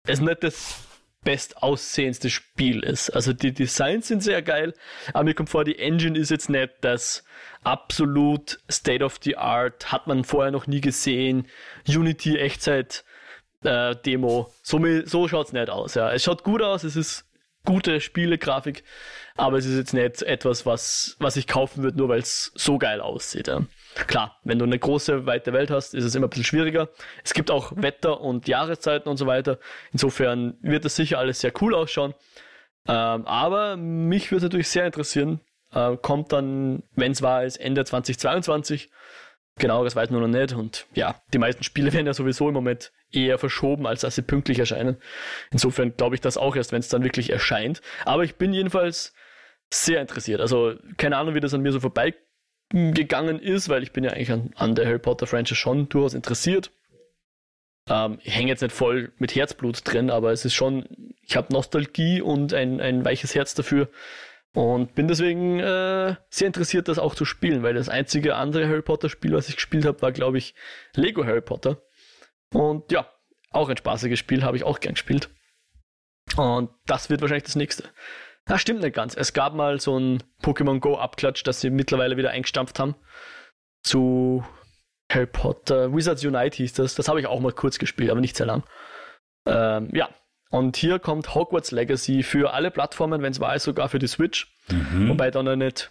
es nicht das bestaussehendste Spiel ist. Also die Designs sind sehr geil, aber mir kommt vor, die Engine ist jetzt nicht das absolut State of the Art, hat man vorher noch nie gesehen. Unity Echtzeit äh, Demo. So, so schaut es nicht aus. Ja. Es schaut gut aus, es ist gute Spielegrafik, aber es ist jetzt nicht etwas, was, was ich kaufen würde, nur weil es so geil aussieht. Ja. Klar, wenn du eine große, weite Welt hast, ist es immer ein bisschen schwieriger. Es gibt auch Wetter und Jahreszeiten und so weiter. Insofern wird das sicher alles sehr cool ausschauen. Ähm, aber mich würde es natürlich sehr interessieren. Äh, kommt dann, wenn es war, ist Ende 2022. Genau, das weiß man noch nicht. Und ja, die meisten Spiele werden ja sowieso im Moment eher verschoben, als dass sie pünktlich erscheinen. Insofern glaube ich das auch erst, wenn es dann wirklich erscheint. Aber ich bin jedenfalls sehr interessiert. Also keine Ahnung, wie das an mir so vorbeigegangen ist, weil ich bin ja eigentlich an, an der Harry Potter Franchise schon durchaus interessiert. Ähm, ich hänge jetzt nicht voll mit Herzblut drin, aber es ist schon, ich habe Nostalgie und ein, ein weiches Herz dafür. Und bin deswegen äh, sehr interessiert, das auch zu spielen, weil das einzige andere Harry Potter Spiel, was ich gespielt habe, war, glaube ich, Lego Harry Potter. Und ja, auch ein spaßiges Spiel, habe ich auch gern gespielt. Und das wird wahrscheinlich das nächste. Das stimmt nicht ganz. Es gab mal so ein Pokémon Go Abklatsch, das sie mittlerweile wieder eingestampft haben. Zu Harry Potter, Wizards Unite hieß das. Das habe ich auch mal kurz gespielt, aber nicht sehr lang. Ähm, ja, und hier kommt Hogwarts Legacy für alle Plattformen, wenn es war, sogar für die Switch. Mhm. Wobei dann noch nicht,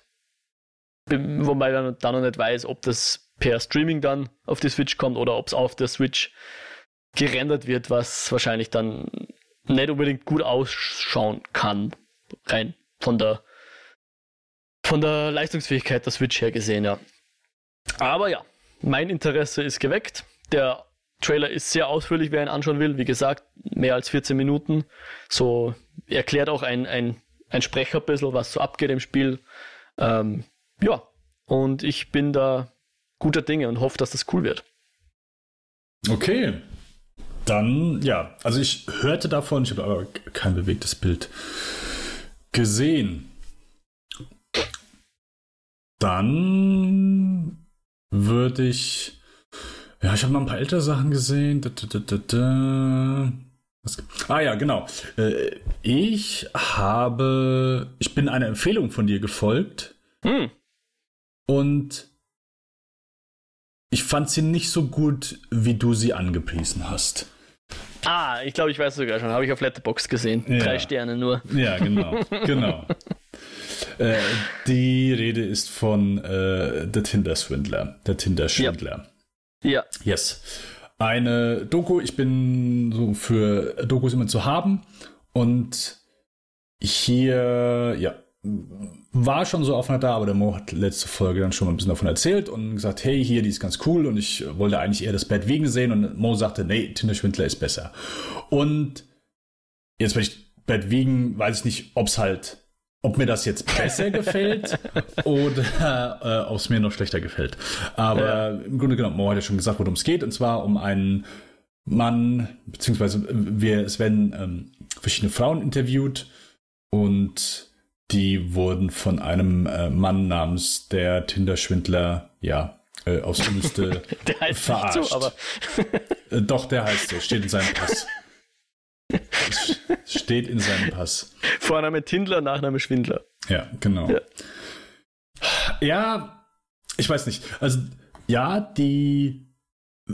wobei dann, dann noch nicht weiß, ob das per Streaming dann auf die Switch kommt oder ob es auf der Switch gerendert wird, was wahrscheinlich dann nicht unbedingt gut ausschauen kann. Rein von der von der Leistungsfähigkeit der Switch her gesehen, ja. Aber ja, mein Interesse ist geweckt. Der Trailer ist sehr ausführlich, wer ihn anschauen will. Wie gesagt, mehr als 14 Minuten. So erklärt auch ein, ein, ein Sprecher ein bisschen, was so abgeht im Spiel. Ähm, ja, und ich bin da guter Dinge und hoffe, dass das cool wird. Okay. Dann, ja, also ich hörte davon, ich habe aber kein bewegtes Bild gesehen. Dann würde ich. Ja, ich habe noch ein paar ältere Sachen gesehen. Da, da, da, ah ja, genau. Äh, ich habe. Ich bin einer Empfehlung von dir gefolgt. Hm. Und ich fand sie nicht so gut, wie du sie angepriesen hast. Ah, ich glaube, ich weiß sogar schon. Habe ich auf Letterbox gesehen. Ja. Drei Sterne nur. Ja, genau. genau. Äh, die Rede ist von äh, der Tinder-Swindler. Der Tinder-Schwindler. Ja. Ja. Yes. Eine Doku, ich bin so für Dokus immer zu haben. Und hier, ja, war schon so offener da, aber der Mo hat letzte Folge dann schon mal ein bisschen davon erzählt und gesagt, hey, hier, die ist ganz cool und ich wollte eigentlich eher das Bad Wegen sehen und Mo sagte, nee, Tinder-Schwindler ist besser. Und jetzt, wenn ich Bad Wegen, weiß ich nicht, ob es halt ob mir das jetzt besser gefällt oder äh, ob es mir noch schlechter gefällt. Aber ja. im Grunde genommen, Mo hat ja schon gesagt, worum es geht, und zwar um einen Mann, beziehungsweise wir, es werden ähm, verschiedene Frauen interviewt und die wurden von einem äh, Mann namens der Tinder-Schwindler, ja, äh, aus Übelste der heißt verarscht. Nicht so, aber äh, Doch, der heißt so, steht in seinem Pass. Steht in seinem Pass. Vorname Tindler, Nachname Schwindler. Ja, genau. Ja. ja, ich weiß nicht. Also, ja, die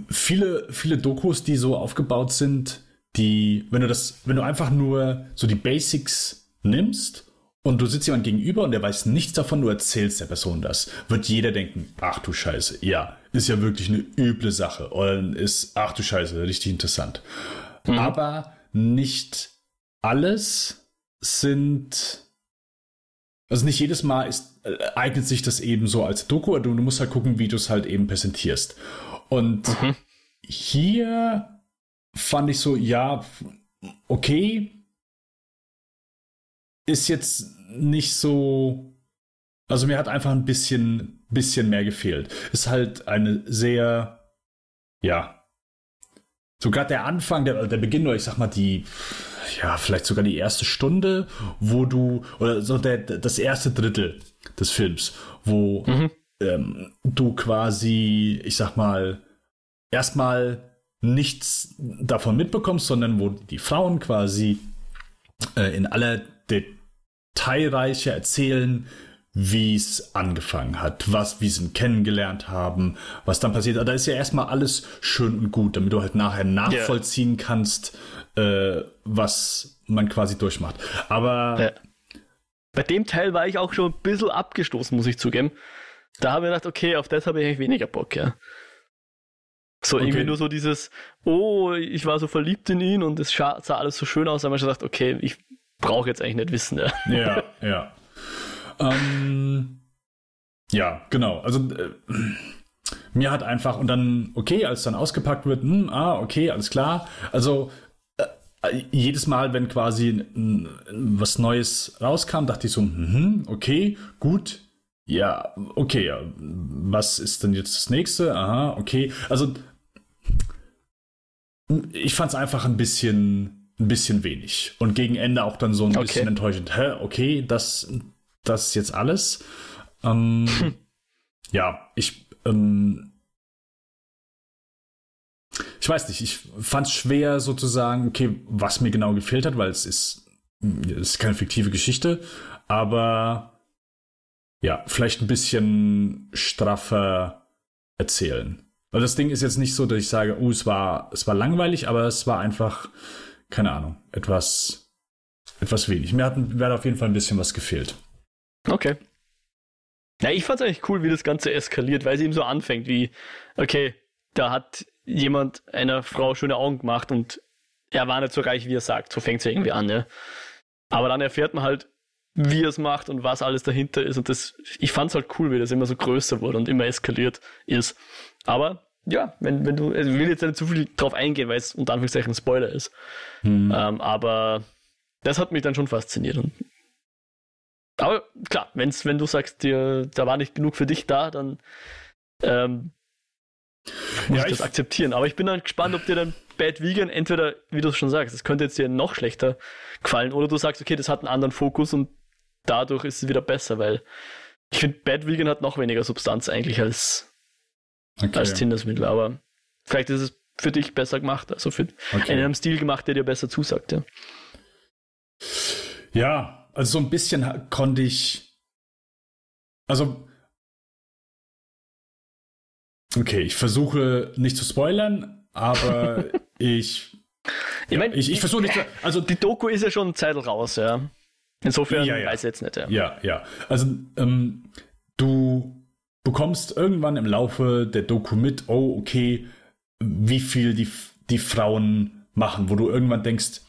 viele, viele Dokus, die so aufgebaut sind, die, wenn du das, wenn du einfach nur so die Basics nimmst und du sitzt jemand gegenüber und der weiß nichts davon, du erzählst der Person das, wird jeder denken, ach du Scheiße, ja, ist ja wirklich eine üble Sache oder ist, ach du Scheiße, richtig interessant. Mhm. Aber nicht alles sind, also nicht jedes Mal ist, äh, eignet sich das eben so als Doku, du, du musst halt gucken, wie du es halt eben präsentierst. Und mhm. hier fand ich so, ja, okay, ist jetzt nicht so, also mir hat einfach ein bisschen, bisschen mehr gefehlt. Ist halt eine sehr, ja, sogar der Anfang, der, der Beginn, oder ich sag mal, die, ja, vielleicht sogar die erste Stunde, wo du, oder so der, das erste Drittel des Films, wo mhm. ähm, du quasi, ich sag mal, erstmal nichts davon mitbekommst, sondern wo die Frauen quasi äh, in aller Detailreiche erzählen, wie es angefangen hat, was, wie sie ihn kennengelernt haben, was dann passiert. Da ist ja erstmal alles schön und gut, damit du halt nachher nachvollziehen yeah. kannst, äh, was man quasi durchmacht. Aber ja. bei dem Teil war ich auch schon ein bisschen abgestoßen, muss ich zugeben. Da habe ich gedacht, okay, auf das habe ich eigentlich weniger Bock, ja. So okay. irgendwie nur so dieses, oh, ich war so verliebt in ihn und es sah alles so schön aus, da habe ich gedacht, okay, ich brauche jetzt eigentlich nicht wissen. Ja, ja. ja. Ähm, ja, genau. Also äh, mir hat einfach und dann, okay, als dann ausgepackt wird, hm, ah, okay, alles klar. Also äh, jedes Mal, wenn quasi was Neues rauskam, dachte ich so, hm, okay, gut, ja, okay, was ist denn jetzt das nächste? Aha, okay. Also ich fand es einfach ein bisschen, ein bisschen wenig. Und gegen Ende auch dann so ein okay. bisschen enttäuschend. Hä, okay, das, das ist jetzt alles. Ähm, hm. Ja, ich, ähm, ich weiß nicht, ich fand es schwer sozusagen, okay, was mir genau gefehlt hat, weil es ist, es ist keine fiktive Geschichte, aber ja, vielleicht ein bisschen straffer erzählen. Weil das Ding ist jetzt nicht so, dass ich sage, oh, es war, es war langweilig, aber es war einfach, keine Ahnung, etwas, etwas wenig. Mir hat, mir hat auf jeden Fall ein bisschen was gefehlt. Okay. Ja, ich fand's eigentlich cool, wie das Ganze eskaliert, weil es eben so anfängt, wie, okay, da hat jemand einer Frau schöne Augen gemacht und er war nicht so reich, wie er sagt. So fängt's ja irgendwie an, ja. Aber dann erfährt man halt, wie er es macht und was alles dahinter ist. Und das, ich fand's halt cool, wie das immer so größer wurde und immer eskaliert ist. Aber ja, wenn, wenn du, also ich will jetzt nicht zu viel drauf eingehen, weil es unter Anführungszeichen ein Spoiler ist. Hm. Ähm, aber das hat mich dann schon fasziniert. Und, aber klar, wenn's, wenn du sagst, dir, da war nicht genug für dich da, dann ähm, muss ja, ich das akzeptieren. Aber ich bin dann gespannt, ob dir dann Bad Vegan entweder, wie du es schon sagst, es könnte jetzt dir noch schlechter gefallen, oder du sagst, okay, das hat einen anderen Fokus und dadurch ist es wieder besser, weil ich finde, Bad Vegan hat noch weniger Substanz eigentlich als, okay. als Tinderswindler, aber vielleicht ist es für dich besser gemacht, also für okay. in einem Stil gemacht, der dir besser zusagt, ja. Ja, also so ein bisschen konnte ich, also Okay, ich versuche nicht zu spoilern, aber ich. Ich, mein, ich, ich versuche nicht zu. Also, die Doku ist ja schon Zeit raus, ja. Insofern ja, ja. weiß ich jetzt nicht, ja. Ja, ja. Also, ähm, du bekommst irgendwann im Laufe der Doku mit, oh, okay, wie viel die, die Frauen machen, wo du irgendwann denkst,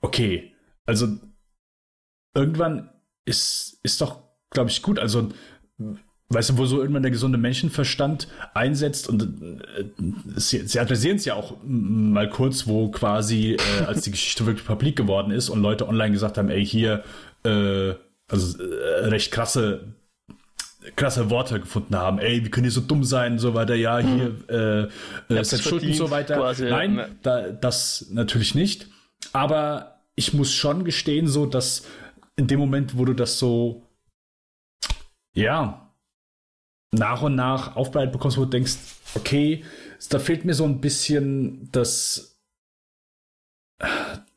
okay, also irgendwann ist, ist doch, glaube ich, gut. Also weißt du, wo so irgendwann der gesunde Menschenverstand einsetzt und äh, sie, sie adressieren es ja auch mal kurz, wo quasi, äh, als die Geschichte wirklich publik geworden ist und Leute online gesagt haben, ey, hier, äh, also äh, recht krasse krasse Worte gefunden haben. Ey, wie können die so dumm sein, so weiter, ja, hier, hm. äh, äh Schuld und so weiter. Quasi, Nein, ja. da, das natürlich nicht. Aber ich muss schon gestehen, so, dass in dem Moment, wo du das so, ja, nach und nach aufbereitet bekommst, wo du denkst, okay, da fehlt mir so ein bisschen das,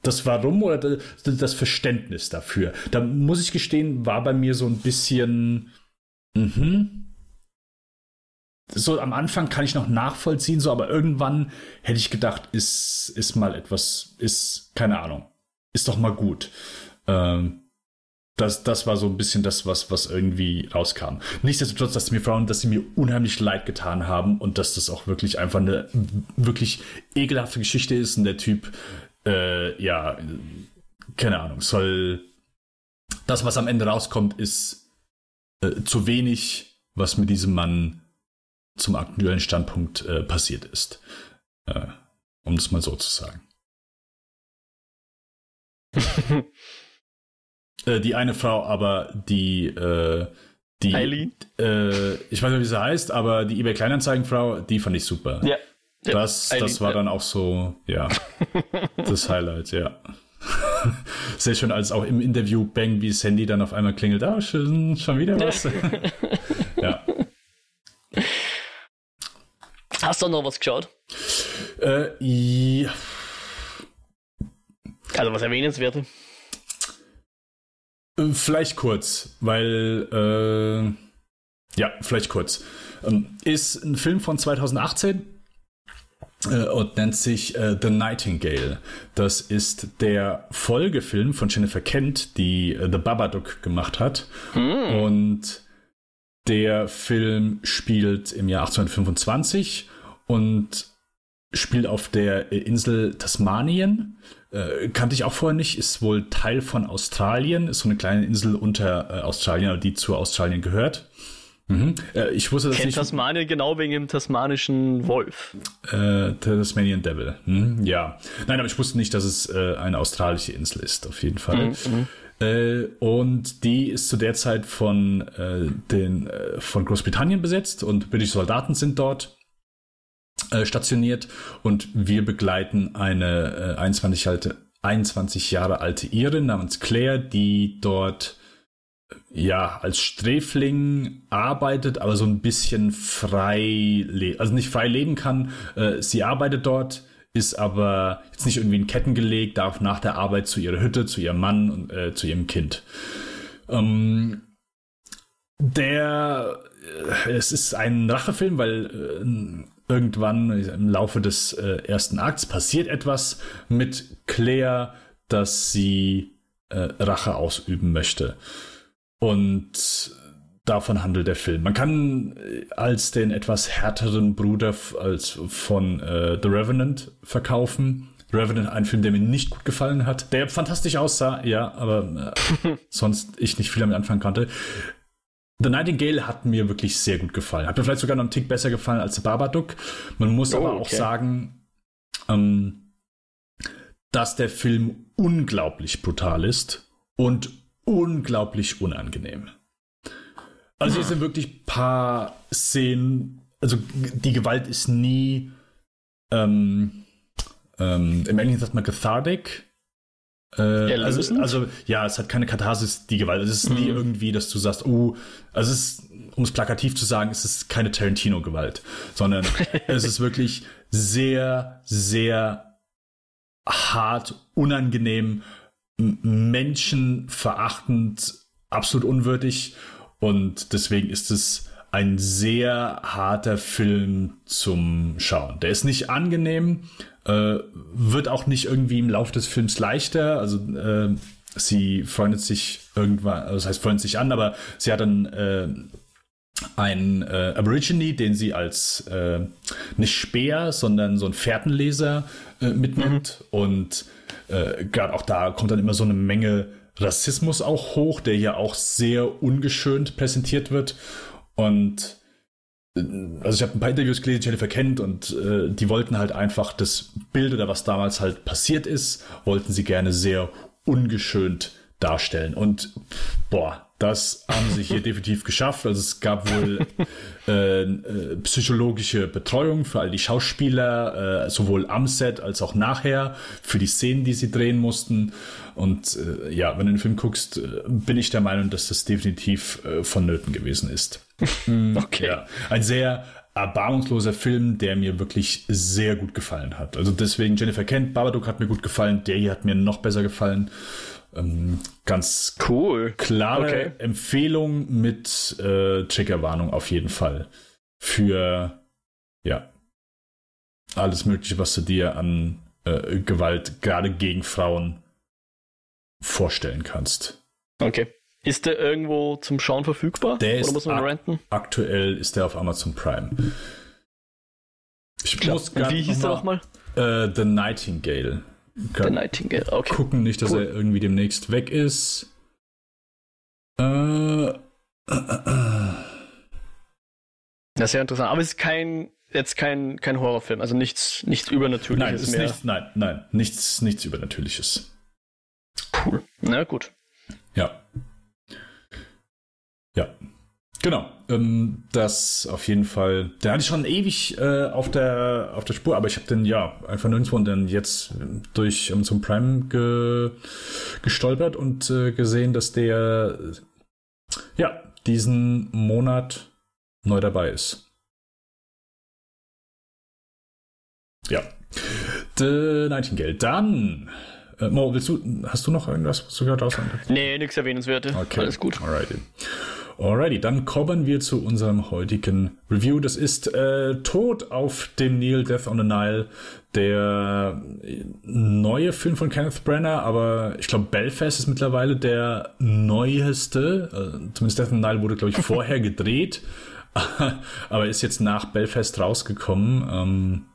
das Warum oder das, Verständnis dafür. Da muss ich gestehen, war bei mir so ein bisschen, mhm. So am Anfang kann ich noch nachvollziehen, so, aber irgendwann hätte ich gedacht, ist, ist mal etwas, ist, keine Ahnung, ist doch mal gut. Ähm, das, das war so ein bisschen das, was, was irgendwie rauskam. Nichtsdestotrotz, dass sie mir Frauen, dass sie mir unheimlich leid getan haben und dass das auch wirklich einfach eine wirklich ekelhafte Geschichte ist und der Typ, äh, ja, keine Ahnung, soll das, was am Ende rauskommt, ist äh, zu wenig, was mit diesem Mann zum aktuellen Standpunkt äh, passiert ist. Äh, um das mal so zu sagen. Äh, die eine Frau, aber die, äh, die, Eileen? Äh, ich weiß nicht, wie sie heißt, aber die eBay Kleinanzeigenfrau, die fand ich super. Ja. ja das, das war ja. dann auch so, ja, das Highlight, ja. Sehr schön, als auch im Interview Bang, wie das Handy dann auf einmal klingelt. Ah, schon, schon wieder was. ja. Hast du noch was geschaut? Äh, ja. Also was erwähnenswertes? Äh, vielleicht kurz, weil, äh, ja, vielleicht kurz. Ähm, ist ein Film von 2018 äh, und nennt sich äh, The Nightingale. Das ist der Folgefilm von Jennifer Kent, die äh, The Babadook gemacht hat. Mm. Und der Film spielt im Jahr 1825 und spielt auf der Insel Tasmanien. Äh, kannte ich auch vorher nicht, ist wohl Teil von Australien, ist so eine kleine Insel unter äh, Australien, die zu Australien gehört. Mhm. Äh, ich wusste das Kennt nicht. Tasmanien genau wegen dem tasmanischen Wolf. Äh, Tasmanian Devil. Mhm, ja. Nein, aber ich wusste nicht, dass es äh, eine australische Insel ist, auf jeden Fall. Mhm. mhm. Äh, und die ist zu der Zeit von, äh, den, von Großbritannien besetzt und britische Soldaten sind dort. Äh, stationiert und wir begleiten eine äh, 21, alte, 21 Jahre alte Irin namens Claire, die dort äh, ja als Sträfling arbeitet, aber so ein bisschen frei, also nicht frei leben kann. Äh, sie arbeitet dort, ist aber jetzt nicht irgendwie in Ketten gelegt, darf nach der Arbeit zu ihrer Hütte, zu ihrem Mann und äh, zu ihrem Kind. Ähm, der es ist ein Rachefilm, weil irgendwann im Laufe des äh, ersten Akts passiert etwas mit Claire, dass sie äh, Rache ausüben möchte. Und davon handelt der Film. Man kann äh, als den etwas härteren Bruder als von äh, The Revenant verkaufen. Revenant, ein Film, der mir nicht gut gefallen hat, der fantastisch aussah, ja, aber äh, sonst ich nicht viel damit anfangen konnte. The Nightingale hat mir wirklich sehr gut gefallen. Hat mir vielleicht sogar noch einen Tick besser gefallen als The Babadook. Man muss oh, aber auch okay. sagen, ähm, dass der Film unglaublich brutal ist und unglaublich unangenehm. Also hier sind wirklich paar Szenen, also die Gewalt ist nie ähm, ähm, im Englischen sagt man cathartic. Äh, also, also, ja, es hat keine Katharsis, die Gewalt. Es ist mhm. nie irgendwie, dass du sagst, oh, also es ist, um es plakativ zu sagen, es ist keine Tarantino-Gewalt, sondern es ist wirklich sehr, sehr hart, unangenehm, menschenverachtend, absolut unwürdig und deswegen ist es ein sehr harter Film zum Schauen. Der ist nicht angenehm, äh, wird auch nicht irgendwie im Laufe des Films leichter. Also äh, sie freundet sich irgendwann, also das heißt freundet sich an, aber sie hat dann äh, einen äh, Aborigine, den sie als äh, nicht Speer, sondern so ein Fährtenleser äh, mitnimmt. Mhm. Und gerade auch da kommt dann immer so eine Menge Rassismus auch hoch, der hier auch sehr ungeschönt präsentiert wird. Und also ich habe ein paar Interviews gelesen, Jennifer kennt und äh, die wollten halt einfach das Bild oder was damals halt passiert ist, wollten sie gerne sehr ungeschönt darstellen. Und boah, das haben sie hier definitiv geschafft. Also es gab wohl äh, äh, psychologische Betreuung für all die Schauspieler, äh, sowohl am Set als auch nachher, für die Szenen, die sie drehen mussten. Und äh, ja, wenn du den Film guckst, äh, bin ich der Meinung, dass das definitiv äh, vonnöten gewesen ist. okay. Ja, ein sehr erbarmungsloser Film, der mir wirklich sehr gut gefallen hat. Also deswegen Jennifer Kent, Babadook hat mir gut gefallen, der hier hat mir noch besser gefallen. Ähm, ganz cool. Klare okay. Empfehlung mit äh, Triggerwarnung auf jeden Fall. Für ja alles Mögliche, was du dir an äh, Gewalt gerade gegen Frauen vorstellen kannst. Okay. Ist der irgendwo zum Schauen verfügbar? Der Oder muss man renten? Aktuell ist der auf Amazon Prime. Ich Klar. muss Wie hieß der nochmal? Äh, The Nightingale. The Nightingale, okay. Gucken nicht, dass cool. er irgendwie demnächst weg ist. Äh, äh, äh. Das ist ja interessant. Aber es ist kein, jetzt kein, kein Horrorfilm, also nichts, nichts Übernatürliches nein, ist mehr. Nichts, nein, nein, nichts, nichts Übernatürliches. Cool. Na gut. Ja. Ja. Genau, ähm, das auf jeden Fall. Der hatte ich schon ewig äh, auf der auf der Spur, aber ich habe den ja einfach nirgendwo und dann jetzt durch Amazon um, Prime ge, gestolpert und äh, gesehen, dass der ja diesen Monat neu dabei ist. Ja. The Nightingale. Dann äh, Mo, willst du, hast du noch irgendwas, was du gehört hast? Nee, nichts Erwähnenswertes. Okay. Alles gut. Alrighty. Alrighty, dann kommen wir zu unserem heutigen Review. Das ist äh, Tod auf dem Nil, Death on the Nile, der neue Film von Kenneth Brenner, aber ich glaube Belfast ist mittlerweile der neueste. Äh, zumindest Death on the Nile wurde, glaube ich, vorher gedreht, aber ist jetzt nach Belfast rausgekommen. Ähm,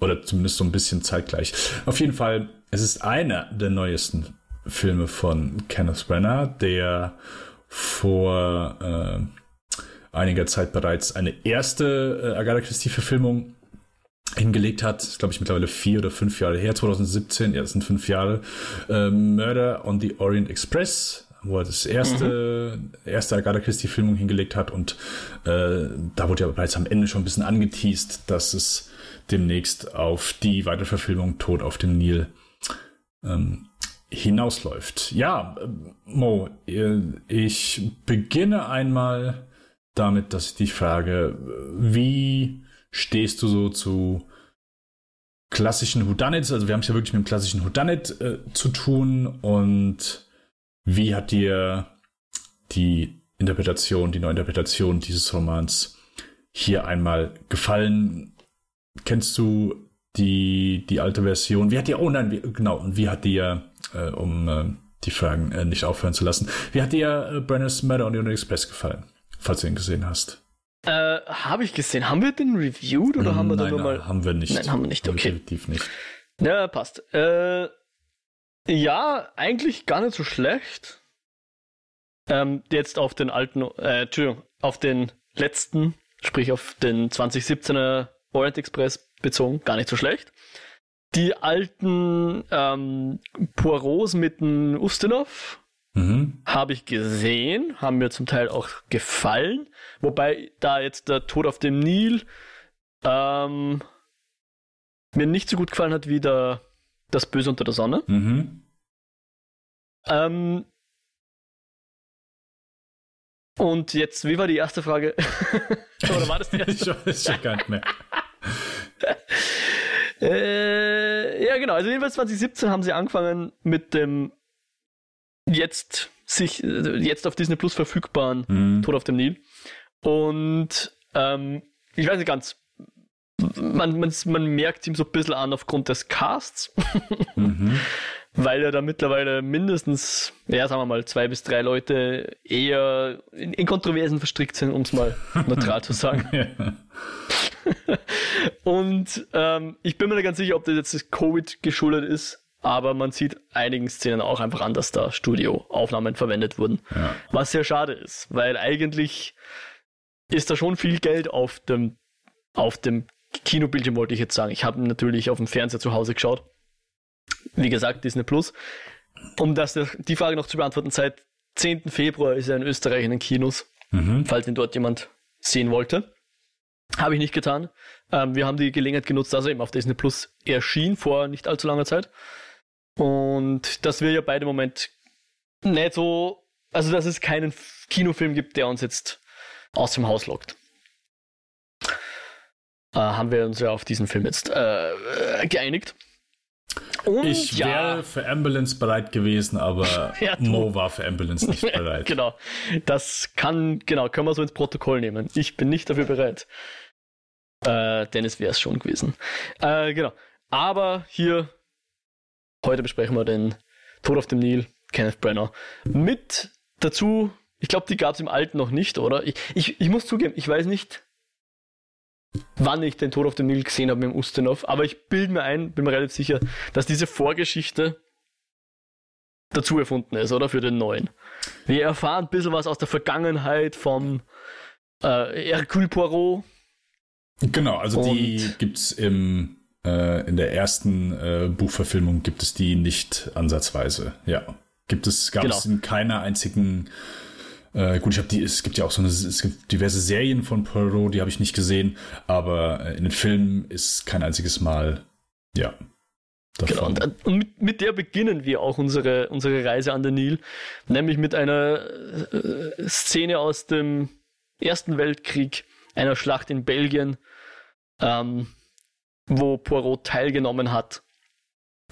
oder zumindest so ein bisschen zeitgleich. Auf jeden Fall, es ist einer der neuesten Filme von Kenneth Brenner, der vor äh, einiger Zeit bereits eine erste äh, Agatha Christie-Verfilmung hingelegt hat, ist glaube ich mittlerweile vier oder fünf Jahre her, 2017, ja, das sind fünf Jahre, äh, Murder on the Orient Express, wo er das erste, mhm. erste Agatha Christie-Filmung hingelegt hat. Und äh, da wurde ja bereits am Ende schon ein bisschen angeteased, dass es demnächst auf die Weiterverfilmung Tod auf dem Nil ähm, hinausläuft. Ja, Mo, ich beginne einmal damit, dass ich dich frage, wie stehst du so zu klassischen Whodunits? Also wir haben es ja wirklich mit dem klassischen Whodunit äh, zu tun und wie hat dir die Interpretation, die Neuinterpretation dieses Romans hier einmal gefallen? Kennst du die, die alte Version? Wie hat dir, oh nein, wie, genau, und wie hat dir äh, um äh, die Fragen äh, nicht aufhören zu lassen. Wie hat dir äh, Brenner's Murder on the Orient Express gefallen, falls du ihn gesehen hast? Äh, habe ich gesehen. Haben wir den reviewed oder haben wir nein, den nur mal? haben wir nicht. Nein, haben wir nicht. Okay. Definitiv nicht. Ja, passt. Äh, ja, eigentlich gar nicht so schlecht. Ähm, jetzt auf den alten, äh, Entschuldigung, auf den letzten, sprich auf den 2017er Orient Express bezogen, gar nicht so schlecht. Die alten ähm, Poirots mit dem Ustinov Mhm. habe ich gesehen, haben mir zum Teil auch gefallen. Wobei da jetzt der Tod auf dem Nil ähm, mir nicht so gut gefallen hat wie der, das Böse unter der Sonne. Mhm. Ähm, und jetzt, wie war die erste Frage? Oder war das die erste? ich weiß schon gar nicht mehr. Äh, ja, genau. Also jedenfalls 2017 haben sie angefangen mit dem jetzt sich jetzt auf Disney Plus verfügbaren Mhm. Tod auf dem Nil. Und ähm, ich weiß nicht ganz, man, man, man merkt ihm so ein bisschen an aufgrund des Casts, Mhm. weil ja da mittlerweile mindestens, ja, sagen wir mal, zwei bis drei Leute eher in, in Kontroversen verstrickt sind, um es mal neutral zu sagen. Ja. Und ähm, ich bin mir nicht ganz sicher, ob das jetzt das Covid geschuldet ist, aber man sieht einigen Szenen auch einfach an, dass da Studioaufnahmen verwendet wurden. Ja. Was sehr schade ist, weil eigentlich ist da schon viel Geld auf dem, auf dem Kinobildschirm, wollte ich jetzt sagen. Ich habe natürlich auf dem Fernseher zu Hause geschaut. Wie gesagt, Disney Plus. Um das, die Frage noch zu beantworten, seit 10. Februar ist er in Österreich in den Kinos, Mhm. falls ihn dort jemand sehen wollte. Habe ich nicht getan. Ähm, wir haben die Gelegenheit genutzt, dass er eben auf Disney Plus erschien vor nicht allzu langer Zeit. Und dass wir ja beide im Moment nicht so, also dass es keinen Kinofilm gibt, der uns jetzt aus dem Haus lockt. Äh, haben wir uns ja auf diesen Film jetzt äh, geeinigt. Und Ich ja, wäre für Ambulance bereit gewesen, aber Ja. Mo war für Ambulance nicht bereit. genau. Das kann, genau, können wir so ins Protokoll nehmen. Ich bin nicht dafür bereit. Äh, Dennis wäre es schon gewesen. Äh, genau. Aber hier, heute besprechen wir den Tod auf dem Nil, Kenneth Brenner. Mit dazu, ich glaube, die gab es im Alten noch nicht, oder? Ich, ich, ich muss zugeben, ich weiß nicht, wann ich den Tod auf dem Nil gesehen habe mit dem Ustinov, aber ich bilde mir ein, bin mir relativ sicher, dass diese Vorgeschichte dazu erfunden ist, oder? Für den neuen. Wir erfahren ein bisschen was aus der Vergangenheit vom äh, Hercule Poirot. Genau, also die Und- gibt's im äh, in der ersten äh, Buchverfilmung gibt es die nicht ansatzweise. Ja, gibt es gab es Genau. in keiner einzigen. Äh, gut, ich habe die. Es gibt ja auch so eine. Es gibt diverse Serien von Poirot, die habe ich nicht gesehen, aber äh, in den Filmen ist kein einziges Mal. Ja. Genau, davon. und, und mit, mit der beginnen wir auch unsere, unsere Reise an den Nil, nämlich mit einer äh, Szene aus dem Ersten Weltkrieg, einer Schlacht in Belgien, ähm, wo Poirot teilgenommen hat,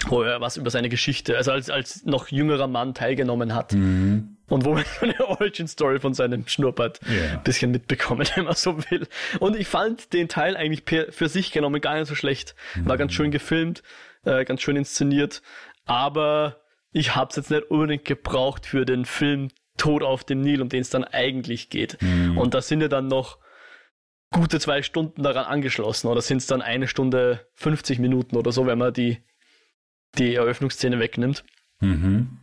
wo er was über seine Geschichte, also als, als noch jüngerer Mann teilgenommen hat Mhm. Und wo wir eine Origin-Story von seinem Schnurrbart Ja. ein bisschen mitbekommen, wenn man so will. Und ich fand den Teil eigentlich per, für sich genommen gar nicht so schlecht. War ganz schön gefilmt, äh, ganz schön inszeniert, aber ich habe es jetzt nicht unbedingt gebraucht für den Film Tod auf dem Nil, um den es dann eigentlich geht. Und da sind ja dann noch gute zwei Stunden daran angeschlossen oder sind es dann eine Stunde 50 Minuten oder so, wenn man die, die Eröffnungsszene wegnimmt. Mhm.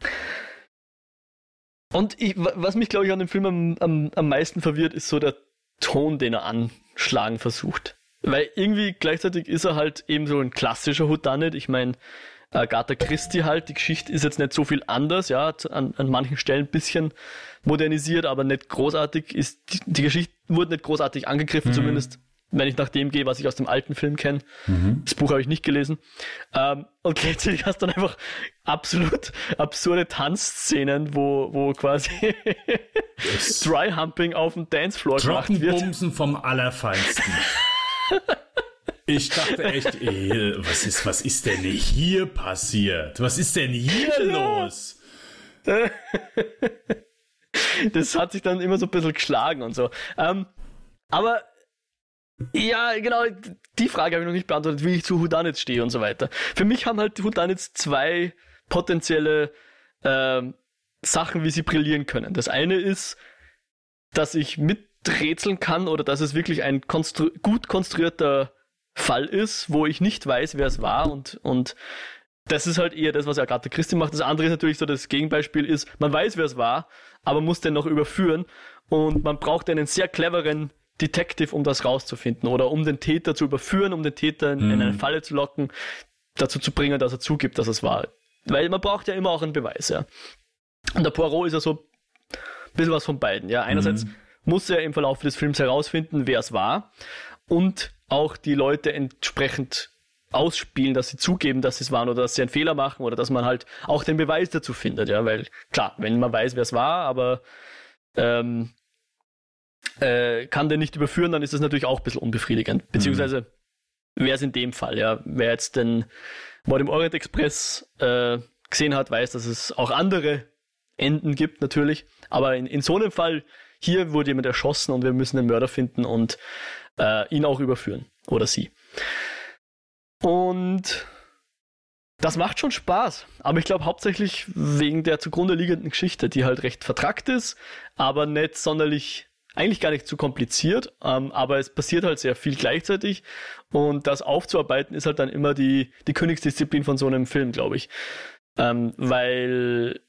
Und ich, wa- was mich, glaube ich, an dem Film am, am, am meisten verwirrt, ist so der Ton, den er anschlagen versucht. Weil irgendwie gleichzeitig ist er halt eben so ein klassischer Whodunit. Ich meine, Agatha Christie halt, die Geschichte ist jetzt nicht so viel anders, ja, an, an manchen Stellen ein bisschen modernisiert, aber nicht großartig ist, die, die Geschichte wurde nicht großartig angegriffen, zumindest wenn ich nach dem gehe, was ich aus dem alten Film kenne. Das Buch habe ich nicht gelesen. Ähm, und gleichzeitig hast du dann einfach absolut absurde Tanzszenen, wo, wo quasi Das Dry-Humping auf dem Dancefloor gemacht wird. Trockenbumsen vom Allerfeinsten. Ich dachte echt, ey, was ist, was ist denn hier passiert? Was ist denn hier los? Das hat sich dann immer so ein bisschen geschlagen und so. Ähm, aber ja, genau, die Frage habe ich noch nicht beantwortet, wie ich zu Whodunits stehe und so weiter. Für mich haben halt Whodunits zwei potenzielle ähm, Sachen, wie sie brillieren können. Das eine ist, dass ich miträtseln kann oder dass es wirklich ein konstru gut konstruierter Fall ist, wo ich nicht weiß, wer es war und, und das ist halt eher das, was Agatha Christie macht. Das andere ist natürlich so, das Gegenbeispiel ist, man weiß, wer es war, aber muss den noch überführen und man braucht einen sehr cleveren Detective, um das rauszufinden oder um den Täter zu überführen, um den Täter in, mhm. in eine Falle zu locken, dazu zu bringen, dass er zugibt, dass es war. Weil man braucht ja immer auch einen Beweis, ja. Und der Poirot ist ja so ein bisschen was von beiden, ja. Einerseits mhm. muss er im Verlauf des Films herausfinden, wer es war und auch die Leute entsprechend ausspielen, dass sie zugeben, dass sie es waren oder dass sie einen Fehler machen oder dass man halt auch den Beweis dazu findet, ja, weil klar, wenn man weiß, wer es war, aber ähm, äh, kann den nicht überführen, dann ist das natürlich auch ein bisschen unbefriedigend. Beziehungsweise mhm. wäre es in dem Fall, ja, wer jetzt den Mord im Orient Express äh, gesehen hat, weiß, dass es auch andere Enden gibt, natürlich. Aber in, in so einem Fall, hier wurde jemand erschossen und wir müssen den Mörder finden und äh, ihn auch überführen. Oder sie. Und das macht schon Spaß. Aber ich glaube hauptsächlich wegen der zugrunde liegenden Geschichte, die halt recht vertrackt ist, aber nicht sonderlich, eigentlich gar nicht zu kompliziert. Ähm, aber es passiert halt sehr viel gleichzeitig. Und das aufzuarbeiten ist halt dann immer die, die Königsdisziplin von so einem Film, glaube ich. Ähm, weil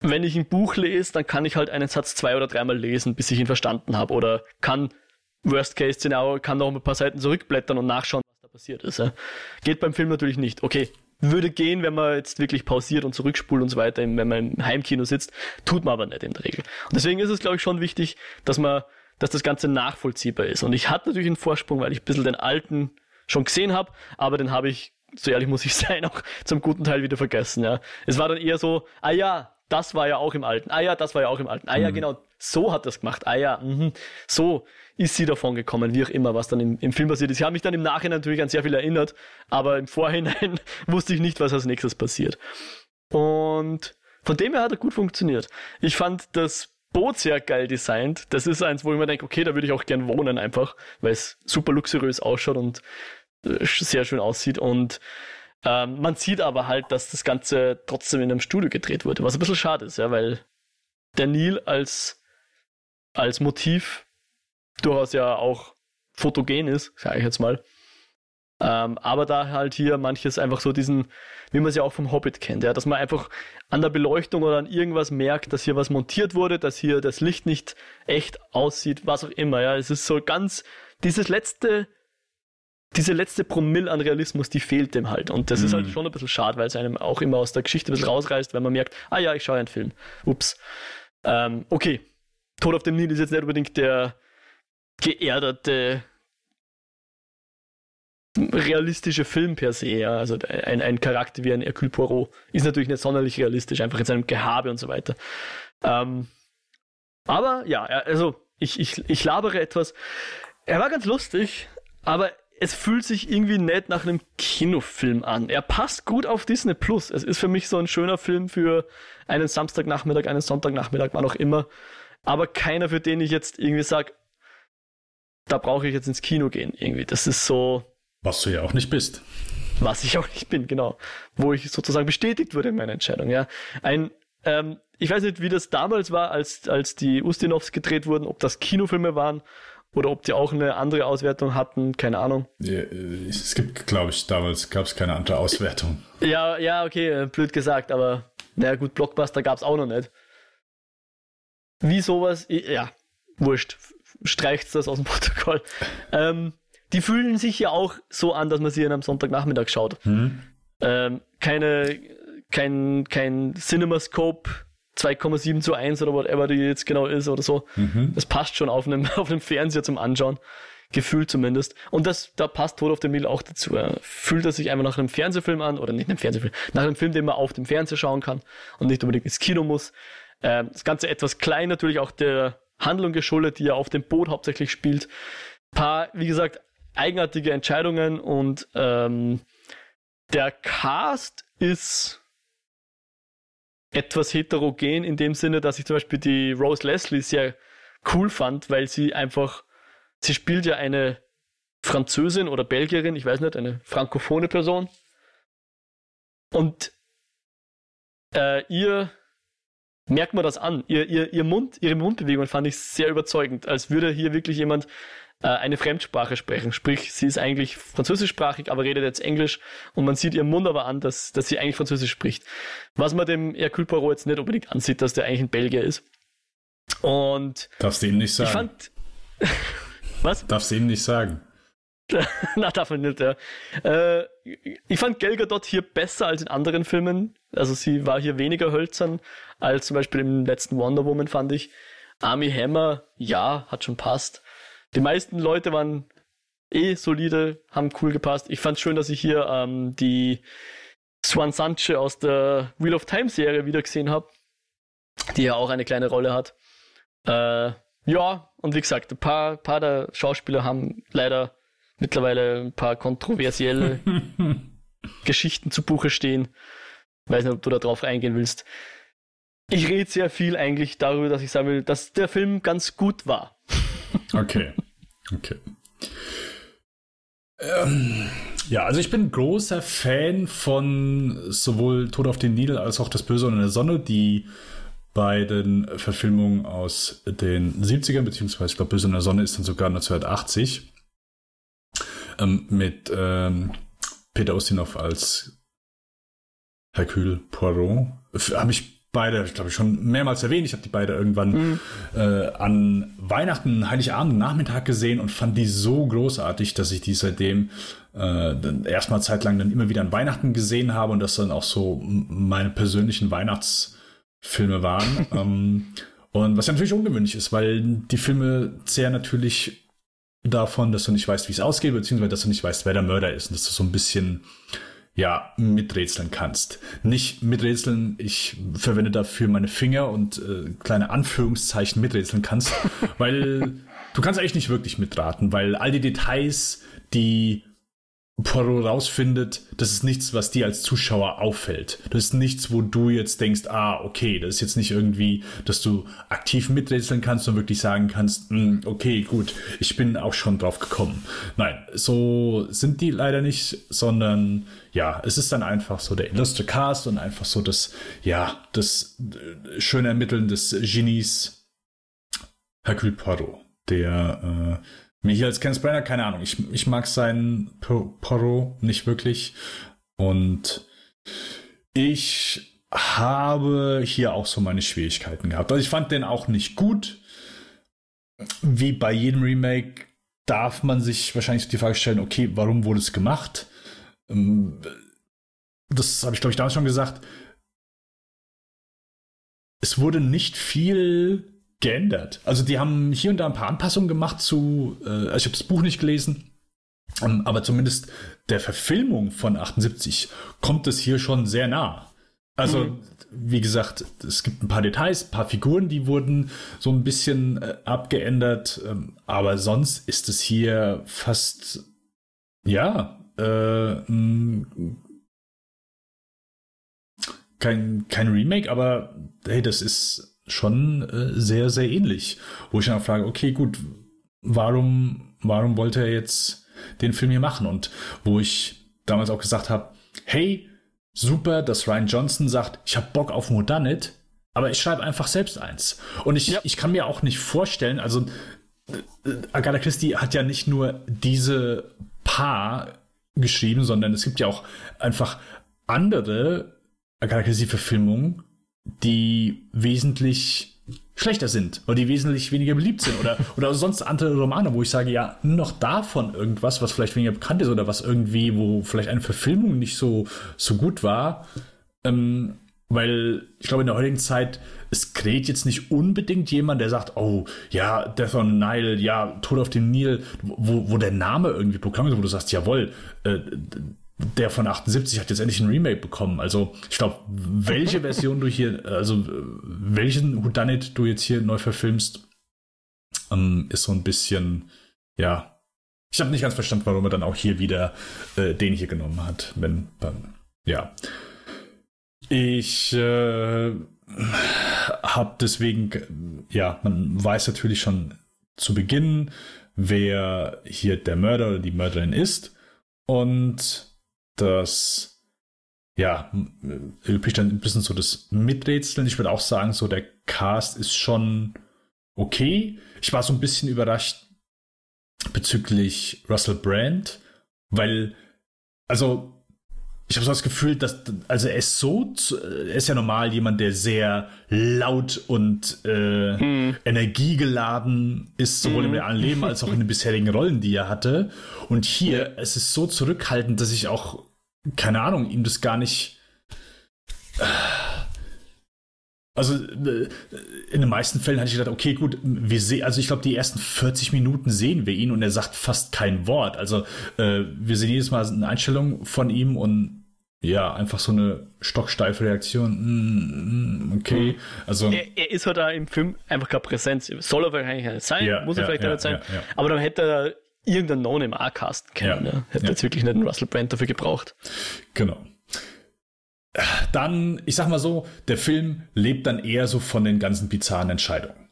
wenn ich ein Buch lese, dann kann ich halt einen Satz zwei oder dreimal lesen, bis ich ihn verstanden habe. Oder kann, Worst-Case-Szenario, kann noch ein paar Seiten zurückblättern und nachschauen, was da passiert ist. Ja. Geht beim Film natürlich nicht. Okay, würde gehen, wenn man jetzt wirklich pausiert und zurückspult und so weiter, wenn man im Heimkino sitzt, tut man aber nicht in der Regel. Und deswegen ist es, glaube ich, schon wichtig, dass man, dass das Ganze nachvollziehbar ist. Und ich hatte natürlich einen Vorsprung, weil ich ein bisschen den alten schon gesehen habe, aber den habe ich, so ehrlich muss ich sein, auch zum guten Teil wieder vergessen. Ja. Es war dann eher so, ah ja, das war ja auch im Alten. Ah ja, das war ja auch im Alten. Ah ja, mhm. genau, so hat das gemacht. Ah ja, mh, so ist sie davon gekommen, wie auch immer, was dann im, im Film passiert ist. Ich habe mich dann im Nachhinein natürlich an sehr viel erinnert, aber im Vorhinein wusste ich nicht, was als nächstes passiert. Und von dem her hat er gut funktioniert. Ich fand das Boot sehr geil designt. Das ist eins, wo ich mir denke, okay, da würde ich auch gern wohnen einfach, weil es super luxuriös ausschaut und äh, sehr schön aussieht. Und ähm, man sieht aber halt, dass das Ganze trotzdem in einem Studio gedreht wurde, was ein bisschen schade ist, ja, weil der Nil als, als Motiv durchaus ja auch fotogen ist, sage ich jetzt mal. Ähm, aber da halt hier manches einfach so diesen, wie man es ja auch vom Hobbit kennt, ja, dass man einfach an der Beleuchtung oder an irgendwas merkt, dass hier was montiert wurde, dass hier das Licht nicht echt aussieht, was auch immer, ja. Es ist so ganz, dieses letzte diese letzte Promille an Realismus, die fehlt dem halt. Und das mhm. ist halt mhm. schon ein bisschen schade, weil es einem auch immer aus der Geschichte ein bisschen rausreißt, wenn man merkt, ah ja, ich schaue einen Film. Ups. Ähm, okay. Tod auf dem Nil ist jetzt nicht unbedingt der geerdete realistische Film per se, ja. Also ein, ein Charakter wie ein Hercule Poirot ist natürlich nicht sonderlich realistisch, einfach in seinem Gehabe und so weiter. Ähm, aber ja, also ich, ich, ich labere etwas. Er war ganz lustig, aber es fühlt sich irgendwie nett nach einem Kinofilm an. Er passt gut auf Disney Plus. Es ist für mich so ein schöner Film für einen Samstagnachmittag, einen Sonntagnachmittag, wann auch immer. Aber keiner, für den ich jetzt irgendwie sage, da brauche ich jetzt ins Kino gehen. Irgendwie. Das ist so. Was du ja auch nicht bist. Was ich auch nicht bin, genau. Wo ich sozusagen bestätigt wurde in meiner Entscheidung, ja. Ein, ähm, ich weiß nicht, wie das damals war, als, als die Ustinovs gedreht wurden, ob das Kinofilme waren oder ob die auch eine andere Auswertung hatten, keine Ahnung. Ja, äh, es gibt, glaube ich, damals gab es keine andere Auswertung. Ja, ja, okay, äh, blöd gesagt, aber naja gut, Blockbuster gab es auch noch nicht. Wie sowas, ja, wurscht, streicht das aus dem Protokoll. ähm, die fühlen sich ja auch so an, dass man sie am Sonntagnachmittag schaut. Hm. Ähm, keine, kein, kein CinemaScope 2,7 zu 1 oder whatever die jetzt genau ist oder so. Mhm. Das passt schon auf einem, auf einem Fernseher zum Anschauen. Gefühlt zumindest. Und das, da passt Tod auf dem Mill auch dazu. Er fühlt er sich einfach nach einem Fernsehfilm an, oder nicht einem Fernsehfilm, nach einem Film, den man auf dem Fernseher schauen kann und nicht unbedingt ins Kino muss. Ähm, das Ganze etwas klein, natürlich auch der Handlung geschuldet, die ja auf dem Boot hauptsächlich spielt. Paar, wie gesagt, eigenartige Entscheidungen und ähm, der Cast ist etwas heterogen in dem Sinne, dass ich zum Beispiel die Rose Leslie sehr cool fand, weil sie einfach, sie spielt ja eine Französin oder Belgierin, ich weiß nicht, eine frankophone Person. Und äh, ihr merkt man das an. Ihr, ihr, ihr Mund, ihre Mundbewegung fand ich sehr überzeugend, als würde hier wirklich jemand äh, eine Fremdsprache sprechen. Sprich, sie ist eigentlich französischsprachig, aber redet jetzt Englisch und man sieht ihren Mund aber an, dass, dass sie eigentlich Französisch spricht. Was man dem Hercule Poirot jetzt nicht unbedingt ansieht, dass der eigentlich ein Belgier ist. Und Darfst du ihm nicht sagen. ich fand. Was? Darfst du ihm nicht sagen. Na, darf man nicht, ja. Äh, ich fand Gal Gadot hier besser als in anderen Filmen. Also sie war hier weniger hölzern als zum Beispiel im letzten Wonder Woman, fand ich. Army Hammer, ja, hat schon passt. Die meisten Leute waren eh solide, haben cool gepasst. Ich fand schön, dass ich hier ähm, die Swan Sanche aus der Wheel of Time Serie wieder gesehen habe, die ja auch eine kleine Rolle hat. Äh, ja, und wie gesagt, ein paar, paar der Schauspieler haben leider mittlerweile ein paar kontroversielle Geschichten zu Buche stehen. Weiß nicht, ob du da drauf eingehen willst. Ich rede sehr viel eigentlich darüber, dass ich sagen will, dass der Film ganz gut war. Okay. Okay. Ähm, ja, also ich bin großer Fan von sowohl Tod auf den Nil als auch Das Böse und in der Sonne, die beiden Verfilmungen aus den 70ern, beziehungsweise ich glaube, Böse in der Sonne ist dann sogar 1980 ähm, mit ähm, Peter Ustinov als Hercule Poirot. Habe ich beide, glaube ich, schon mehrmals erwähnt. Ich habe die beide irgendwann mhm. äh, an Weihnachten, Heiligabend, Nachmittag gesehen und fand die so großartig, dass ich die seitdem äh, erstmal zeitlang dann immer wieder an Weihnachten gesehen habe und das dann auch so meine persönlichen Weihnachtsfilme waren. ähm, und was ja natürlich ungewöhnlich ist, weil die Filme zehren natürlich davon, dass du nicht weißt, wie es ausgeht, beziehungsweise dass du nicht weißt, wer der Mörder ist und dass du so ein bisschen ja, miträtseln kannst. Nicht miträtseln, ich verwende dafür meine Finger und äh, kleine Anführungszeichen miträtseln kannst, weil du kannst eigentlich nicht wirklich mitraten, weil all die Details, die Poirot rausfindet, das ist nichts, was dir als Zuschauer auffällt. Das ist nichts, wo du jetzt denkst, ah, okay, das ist jetzt nicht irgendwie, dass du aktiv miträtseln kannst und wirklich sagen kannst, hm, okay, gut, ich bin auch schon drauf gekommen. Nein, so sind die leider nicht, sondern ja, es ist dann einfach so der illustre Cast und einfach so das, ja, das äh, schöne Ermitteln des Genies Hercule Poirot, der äh, mir hier als Kenneth Brenner, keine Ahnung. Ich, ich mag seinen Porro nicht wirklich. Und ich habe hier auch so meine Schwierigkeiten gehabt. Also ich fand den auch nicht gut. Wie bei jedem Remake darf man sich wahrscheinlich die Frage stellen, okay, warum wurde es gemacht? Ähm, das habe ich, glaube ich, damals schon gesagt. Es wurde nicht viel geändert. Also die haben hier und da ein paar Anpassungen gemacht zu, äh, also ich habe das Buch nicht gelesen, ähm, aber zumindest der Verfilmung von 78 kommt es hier schon sehr nah. Also, mhm. wie gesagt, es gibt ein paar Details, ein paar Figuren, die wurden so ein bisschen äh, abgeändert, ähm, aber sonst ist es hier fast, ja, äh, kein, kein Remake, aber hey, das ist schon äh, sehr, sehr ähnlich. Wo ich dann frage, okay, gut, warum, warum wollte er jetzt den Film hier machen? Und wo ich damals auch gesagt habe, hey, super, dass Ryan Johnson sagt, ich habe Bock auf Modernit, aber ich schreibe einfach selbst eins. Und ich, ja. ich kann mir auch nicht vorstellen, also äh, Agatha Christie hat ja nicht nur diese Paar geschrieben, sondern es gibt ja auch einfach andere Agatha Christie-Verfilmungen, die wesentlich schlechter sind oder die wesentlich weniger beliebt sind oder, oder sonst andere Romane, wo ich sage, ja, noch davon irgendwas, was vielleicht weniger bekannt ist oder was irgendwie, wo vielleicht eine Verfilmung nicht so, so gut war. Ähm, weil ich glaube, in der heutigen Zeit, es kräht jetzt nicht unbedingt jemand, der sagt, oh, ja, Death on the Nile, ja, Tod auf dem Nil, wo, wo der Name irgendwie Programm ist, wo du sagst, jawohl, äh, der von 78 hat jetzt endlich ein Remake bekommen. Also ich glaube, welche Version du hier, also welchen Whodunit du jetzt hier neu verfilmst, ähm, ist so ein bisschen, ja. Ich habe nicht ganz verstanden, warum er dann auch hier wieder äh, den hier genommen hat. Wenn, dann, ja. Ich äh, habe deswegen, ja, man weiß natürlich schon zu Beginn, wer hier der Mörder oder die Mörderin ist. Und dass ja, übrig dann ein bisschen so das Miträtseln. Ich würde auch sagen, so der Cast ist schon okay. Ich war so ein bisschen überrascht bezüglich Russell Brand, weil, also, ich habe so das Gefühl, dass, also er ist so, er ist ja normal jemand, der sehr laut und äh, mm. energiegeladen ist, sowohl mm. im realen Leben als auch in den bisherigen Rollen, die er hatte. Und hier, es ist so zurückhaltend, dass ich auch, keine Ahnung, ihm das gar nicht. Äh, also äh, in den meisten Fällen hatte ich gedacht, okay, gut, wir sehen, also ich glaube, die ersten 40 Minuten sehen wir ihn und er sagt fast kein Wort. Also äh, wir sehen jedes Mal eine Einstellung von ihm und ja, einfach so eine stocksteife Reaktion. Mm, mm okay, also. Er, er, ist halt da im Film einfach keine Präsenz. Soll er wahrscheinlich nicht sein, ja, muss er ja, vielleicht ja, nicht sein. Aber dann hätte er irgendeinen Non-im A-Casten können. Ja, Hätte jetzt wirklich nicht einen Russell Brand dafür gebraucht. Genau dann, ich sag mal so, der Film lebt dann eher so von den ganzen bizarren Entscheidungen,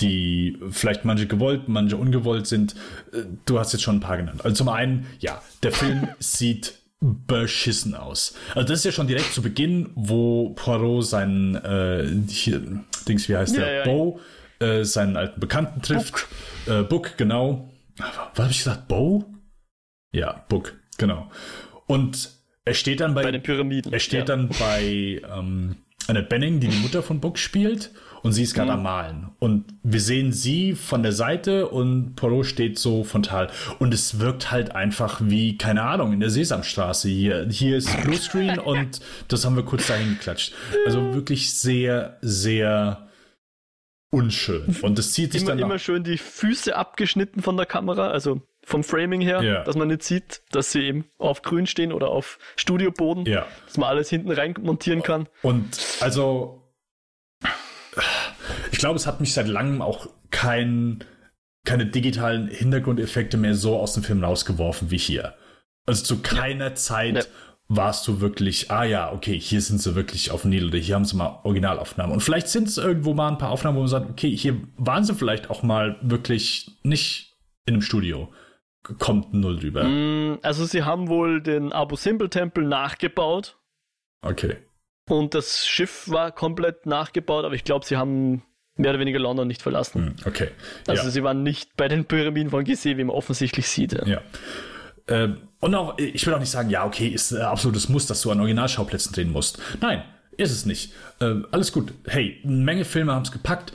die vielleicht manche gewollt, manche ungewollt sind. Äh, du hast jetzt schon ein paar genannt. Also zum einen, ja, der Film sieht beschissen aus. Also das ist ja schon direkt zu Beginn, wo Poirot seinen, äh, hier, Dings, wie heißt ja, der, ja, Bo, äh, seinen alten Bekannten trifft. Book, äh, Book genau. Was habe ich gesagt? Bo? Ja, Book, genau. Und er steht dann bei, bei den Pyramiden. Er steht ja. dann bei ähm, Annette Benning, die die Mutter von Book spielt, und sie ist gerade mhm. am Malen. Und wir sehen sie von der Seite und Polo steht so frontal. Und es wirkt halt einfach wie, keine Ahnung, in der Sesamstraße hier. Hier ist Bluescreen und das haben wir kurz dahin geklatscht. Also wirklich sehr, sehr unschön. Und das zieht sich immer, dann. Immer schön die Füße abgeschnitten von der Kamera, also vom Framing her, ja. dass man nicht sieht, dass sie eben auf Grün stehen oder auf Studioboden, ja. dass man alles hinten rein montieren kann. Und also, ich glaube, es hat mich seit langem auch kein, keine digitalen Hintergrundeffekte mehr so aus dem Film rausgeworfen wie hier. Also zu keiner ja. Zeit warst du wirklich, ah ja, okay, hier sind sie wirklich auf Nil oder hier haben sie mal Originalaufnahmen. Und vielleicht sind es irgendwo mal ein paar Aufnahmen, wo man sagt, okay, hier waren sie vielleicht auch mal wirklich nicht in einem Studio kommt null drüber. Mm, also sie haben wohl den Abu Simbel Tempel nachgebaut. Okay. Und das Schiff war komplett nachgebaut, aber ich glaube, sie haben mehr oder weniger London nicht verlassen. Hm, okay. Also ja. sie waren nicht bei den Pyramiden von Gizeh, wie man offensichtlich sieht. Ja. ja. Ähm, und auch, ich will auch nicht sagen, ja, okay, ist äh, absolutes Muss, dass du an Originalschauplätzen drehen musst. Nein, ist es nicht. Äh, alles gut. Hey, eine Menge Filme haben es gepackt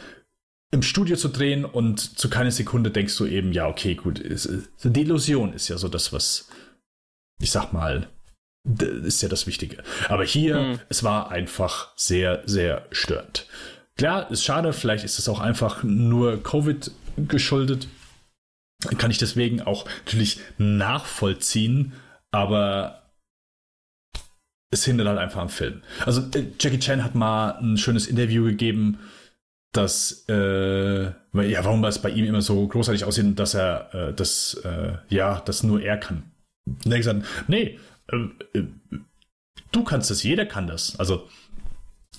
im Studio zu drehen und zu keiner Sekunde denkst du eben, ja, okay, gut, ist, die Illusion ist ja so das, was, ich sag mal, ist ja das Wichtige. Aber hier, mhm. es war einfach sehr, sehr störend. Klar, ist schade, vielleicht ist es auch einfach nur Covid geschuldet. Kann ich deswegen auch natürlich nachvollziehen, aber es hindert halt einfach am Film. Also äh, Jackie Chan hat mal ein schönes Interview gegeben, dass, äh, ja, warum es bei ihm immer so großartig aussieht, dass er, äh, das, äh, ja, das nur er kann. Und er gesagt, nee, du kannst das, jeder kann das. Also,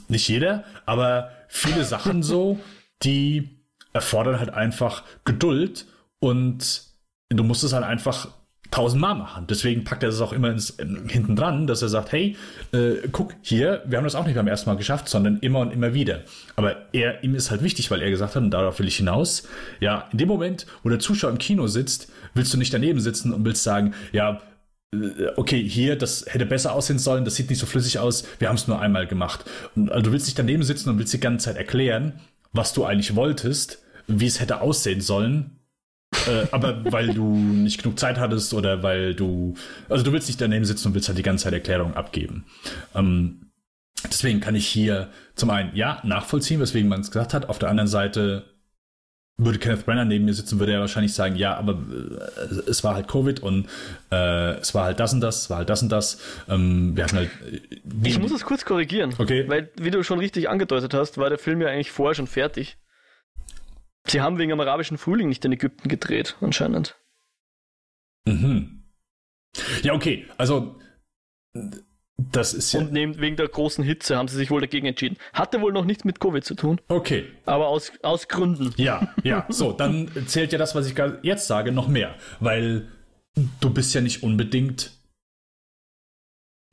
nicht jeder, aber viele Sachen so, die erfordern halt einfach Geduld und du musst es halt einfach tausendmal machen. Deswegen packt er es auch immer ins, hinten dran, dass er sagt, hey, äh, guck hier, wir haben das auch nicht beim ersten Mal geschafft, sondern immer und immer wieder. Aber er, ihm ist halt wichtig, weil er gesagt hat, und darauf will ich hinaus, ja, in dem Moment, wo der Zuschauer im Kino sitzt, willst du nicht daneben sitzen und willst sagen, ja, okay, hier, das hätte besser aussehen sollen, das sieht nicht so flüssig aus, wir haben es nur einmal gemacht. Und, also du willst nicht daneben sitzen und willst die ganze Zeit erklären, was du eigentlich wolltest, wie es hätte aussehen sollen, äh, aber weil du nicht genug Zeit hattest oder weil du, also du willst nicht daneben sitzen und willst halt die ganze Zeit Erklärungen abgeben. Ähm, deswegen kann ich hier zum einen, ja, nachvollziehen, weswegen man es gesagt hat. Auf der anderen Seite würde Kenneth Brenner neben mir sitzen, würde er wahrscheinlich sagen, ja, aber äh, es war halt Covid und äh, es war halt das und das, es war halt das und das. Ähm, wir hatten halt. Äh, ich muss es kurz korrigieren. Okay. Weil, wie du schon richtig angedeutet hast, war der Film ja eigentlich vorher schon fertig. Sie haben wegen dem arabischen Frühling nicht in Ägypten gedreht, anscheinend. Mhm. Ja, okay. Also, das ist ja. Und neben, wegen der großen Hitze haben sie sich wohl dagegen entschieden. Hatte wohl noch nichts mit Covid zu tun. Okay. Aber aus, aus Gründen. Ja, ja. So, dann zählt ja das, was ich jetzt sage, noch mehr. Weil du bist ja nicht unbedingt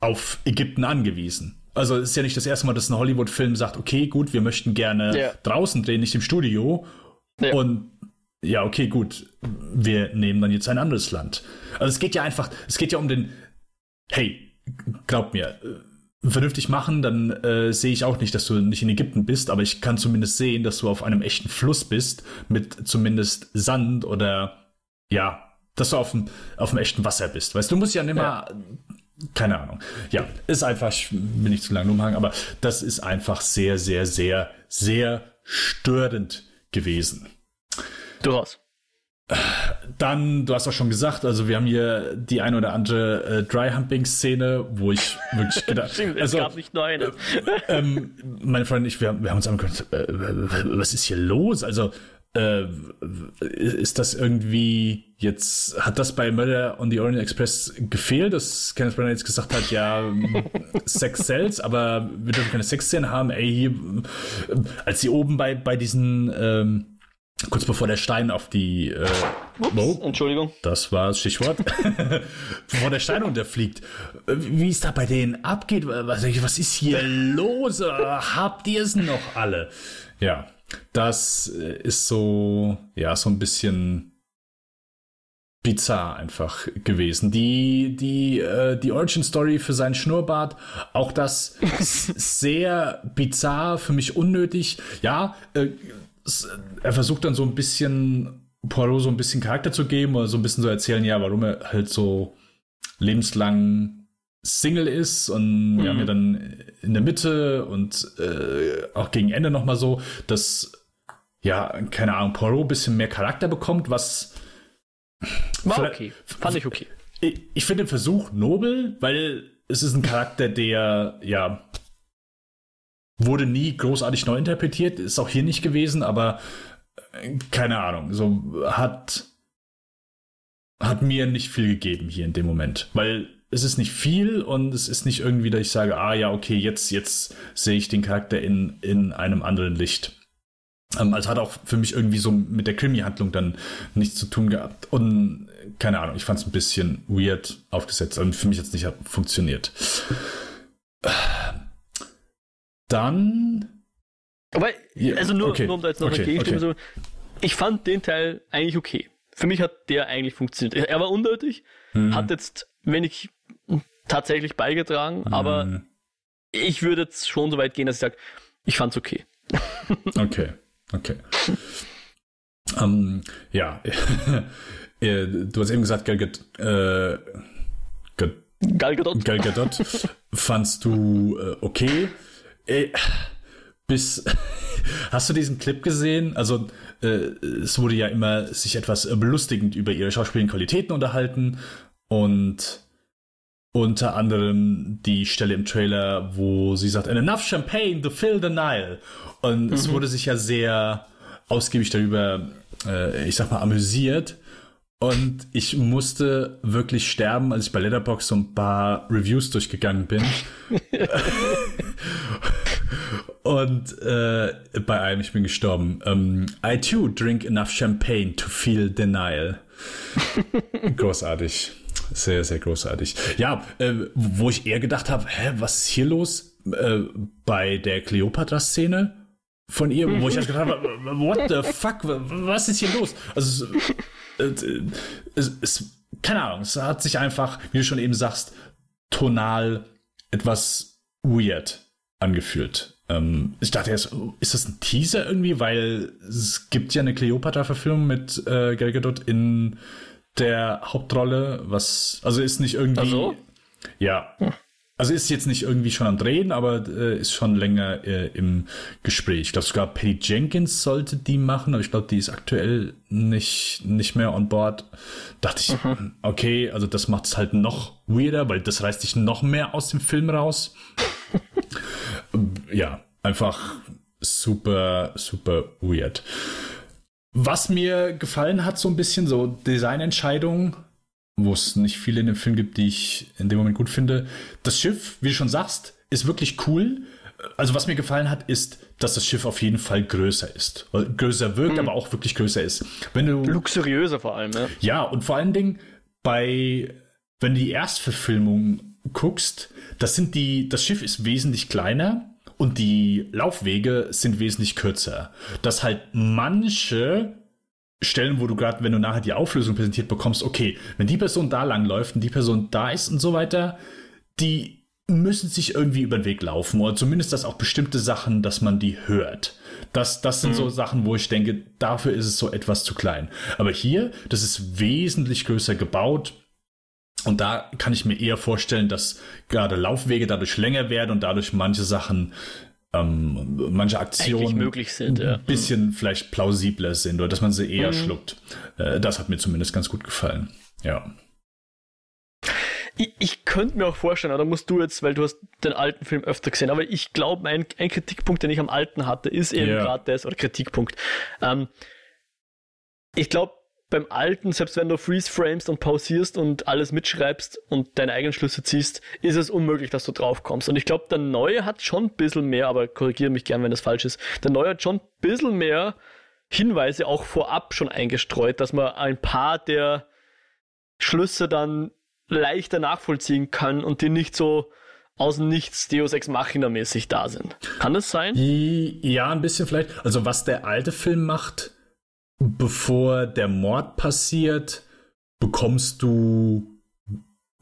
auf Ägypten angewiesen. Also es ist ja nicht das erste Mal, dass ein Hollywood-Film sagt, okay, gut, wir möchten gerne Ja. draußen drehen, nicht im Studio. Ja. Und ja, okay, gut, wir nehmen dann jetzt ein anderes Land. Also es geht ja einfach, es geht ja um den, hey, glaub mir, äh, vernünftig machen, dann äh, sehe ich auch nicht, dass du nicht in Ägypten bist, aber ich kann zumindest sehen, dass du auf einem echten Fluss bist, mit zumindest Sand oder ja, dass du auf dem, auf dem echten Wasser bist. Weißt du, du musst ja nicht mal, keine Ahnung. Ja, ist einfach, ich will nicht zu lange umhangen, aber das ist einfach sehr, sehr, sehr, sehr störend gewesen. Durchaus. Dann, du hast auch schon gesagt, also wir haben hier die ein oder andere äh, Dry-Humping-Szene, wo ich wirklich gedacht es also, gab nicht nur eine. ähm, meine Freundin und ich, wir, haben- wir haben uns angeguckt, äh, was ist hier los? Also, äh, ist das irgendwie jetzt, hat das bei Murder on the Orient Express gefehlt, dass Kenneth Branagh jetzt gesagt hat, ja, Sex sells, aber wir dürfen keine Sexszenen haben, ey, hier, äh, als sie oben bei, bei diesen, ähm, kurz bevor der Stein auf die, äh, oh, Entschuldigung. das war das Stichwort. Bevor der Stein runterfliegt. Wie es da bei denen abgeht, was, was ist hier los? Habt ihr es noch alle? Ja, das äh, ist so, ja, so ein bisschen bizarr einfach gewesen. Die, die, äh, die Origin Story für seinen Schnurrbart, auch das ist sehr bizarr, für mich unnötig. Ja, äh, er versucht dann so ein bisschen Poirot so ein bisschen Charakter zu geben oder so ein bisschen so erzählen, ja, warum er halt so lebenslang Single ist und wir haben ja dann in der Mitte und äh, auch gegen Ende nochmal so, dass ja, keine Ahnung, Poirot ein bisschen mehr Charakter bekommt, was War okay. Fand ich okay. ich, ich finde den Versuch nobel, weil es ist ein Charakter, der ja wurde nie großartig neu interpretiert, ist auch hier nicht gewesen, aber äh, keine Ahnung, so hat hat mir nicht viel gegeben hier in dem Moment, weil es ist nicht viel und es ist nicht irgendwie, dass ich sage, ah ja, okay, jetzt jetzt sehe ich den Charakter in in einem anderen Licht. Ähm, also hat auch für mich irgendwie so mit der Krimi-Handlung dann nichts zu tun gehabt. Und keine Ahnung, ich fand es ein bisschen weird aufgesetzt und für mich jetzt nicht funktioniert. Dann. Aber, also nur, okay. nur um da jetzt noch Okay, eine okay. zu ich fand den Teil eigentlich okay. Für mich hat der eigentlich funktioniert. Er war unnötig, Mhm. hat jetzt wenig tatsächlich beigetragen, aber Mhm. ich würde jetzt schon so weit gehen, dass ich sage, ich fand's okay. Okay, okay. ähm, ja, Äh, du hast eben gesagt, Gal äh, Ga- Gal Gadot. Gal Gadot fandst du äh, okay. Äh, bis hast du diesen Clip gesehen? Also äh, es wurde ja immer sich etwas belustigend über ihre schauspielischen Qualitäten unterhalten und unter anderem die Stelle im Trailer, wo sie sagt, "And enough champagne to fill the Nile. Und es wurde sich ja sehr ausgiebig darüber, äh, ich sag mal, amüsiert. Und ich musste wirklich sterben, als ich bei Letterboxd so ein paar Reviews durchgegangen bin. Und äh, bei einem, ich bin gestorben. Ähm, I too drink enough champagne to feel denial. großartig. Sehr, sehr großartig. Ja, äh, wo ich eher gedacht habe, hä, was ist hier los? Äh, bei der Cleopatra-Szene von ihr, wo ich erst gedacht habe, what the fuck, was ist hier los? Also, es, äh, es, es, keine Ahnung, es hat sich einfach, wie du schon eben sagst, tonal etwas weird angefühlt. Ähm, ich dachte erst, oh, ist das ein Teaser irgendwie? Weil es gibt ja eine Cleopatra-Verfilmung mit äh, Gal Gadot in der Hauptrolle, was, also ist nicht irgendwie, Ach so? ja, also ist jetzt nicht irgendwie schon am Drehen, aber äh, ist schon länger äh, im Gespräch. Ich glaube sogar Patty Jenkins sollte die machen, aber ich glaube, die ist aktuell nicht, nicht mehr on board. Dachte ich, okay, also das macht es halt noch weirder, weil das reißt dich noch mehr aus dem Film raus. ja, einfach super, super weird. Was mir gefallen hat, so ein bisschen, so Designentscheidungen, wo es nicht viele in dem Film gibt, die ich in dem Moment gut finde. Das Schiff, wie du schon sagst, ist wirklich cool. Also was mir gefallen hat, ist, dass das Schiff auf jeden Fall größer ist. Größer wirkt, aber auch wirklich größer ist. Wenn du Luxuriöser vor allem, ja. ja, und vor allen Dingen bei, wenn du die Erstverfilmung guckst, das sind die, das Schiff ist wesentlich kleiner und die Laufwege sind wesentlich kürzer. Dass halt manche Stellen, wo du gerade, wenn du nachher die Auflösung präsentiert bekommst, okay, wenn die Person da langläuft und die Person da ist und so weiter, die müssen sich irgendwie über den Weg laufen oder zumindest, dass auch bestimmte Sachen, dass man die hört. Das, das sind mhm. so Sachen, wo ich denke, dafür ist es so etwas zu klein. Aber hier, das ist wesentlich größer gebaut. Und da kann ich mir eher vorstellen, dass gerade Laufwege dadurch länger werden und dadurch manche Sachen, ähm, manche Aktionen möglich sind, ja. ein bisschen mhm. vielleicht plausibler sind oder dass man sie eher mhm. schluckt. Äh, das hat mir zumindest ganz gut gefallen. Ja. Ich, ich könnte mir auch vorstellen, da musst du jetzt, weil du hast den alten Film öfter gesehen, aber ich glaube, ein, ein Kritikpunkt, den ich am alten hatte, ist eben yeah. gerade das, oder Kritikpunkt. Ähm, ich glaube, beim alten, selbst wenn du freeze framest und pausierst und alles mitschreibst und deine eigenen Schlüsse ziehst, ist es unmöglich, dass du drauf kommst. Und ich glaube, der neue hat schon ein bisschen mehr, aber korrigiere mich gern, wenn das falsch ist. Der neue hat schon ein bisschen mehr Hinweise auch vorab schon eingestreut, dass man ein paar der Schlüsse dann leichter nachvollziehen kann und die nicht so aus nichts Deus Ex Machina mäßig da sind. Kann das sein? Ja, ein bisschen vielleicht. Also was der alte Film macht, bevor der Mord passiert, bekommst du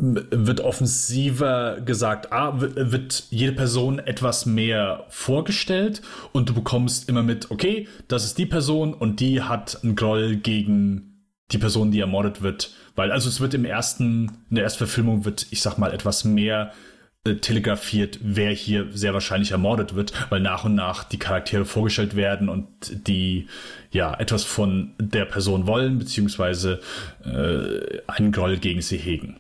wird offensiver gesagt, ah, wird jede Person etwas mehr vorgestellt und du bekommst immer mit, okay, das ist die Person und die hat einen Groll gegen die Person, die ermordet wird. Weil, also es wird im ersten, in der Erstverfilmung wird, ich sag mal, etwas mehr telegrafiert, wer hier sehr wahrscheinlich ermordet wird, weil nach und nach die Charaktere vorgestellt werden und die ja etwas von der Person wollen, beziehungsweise äh, einen Groll gegen sie hegen.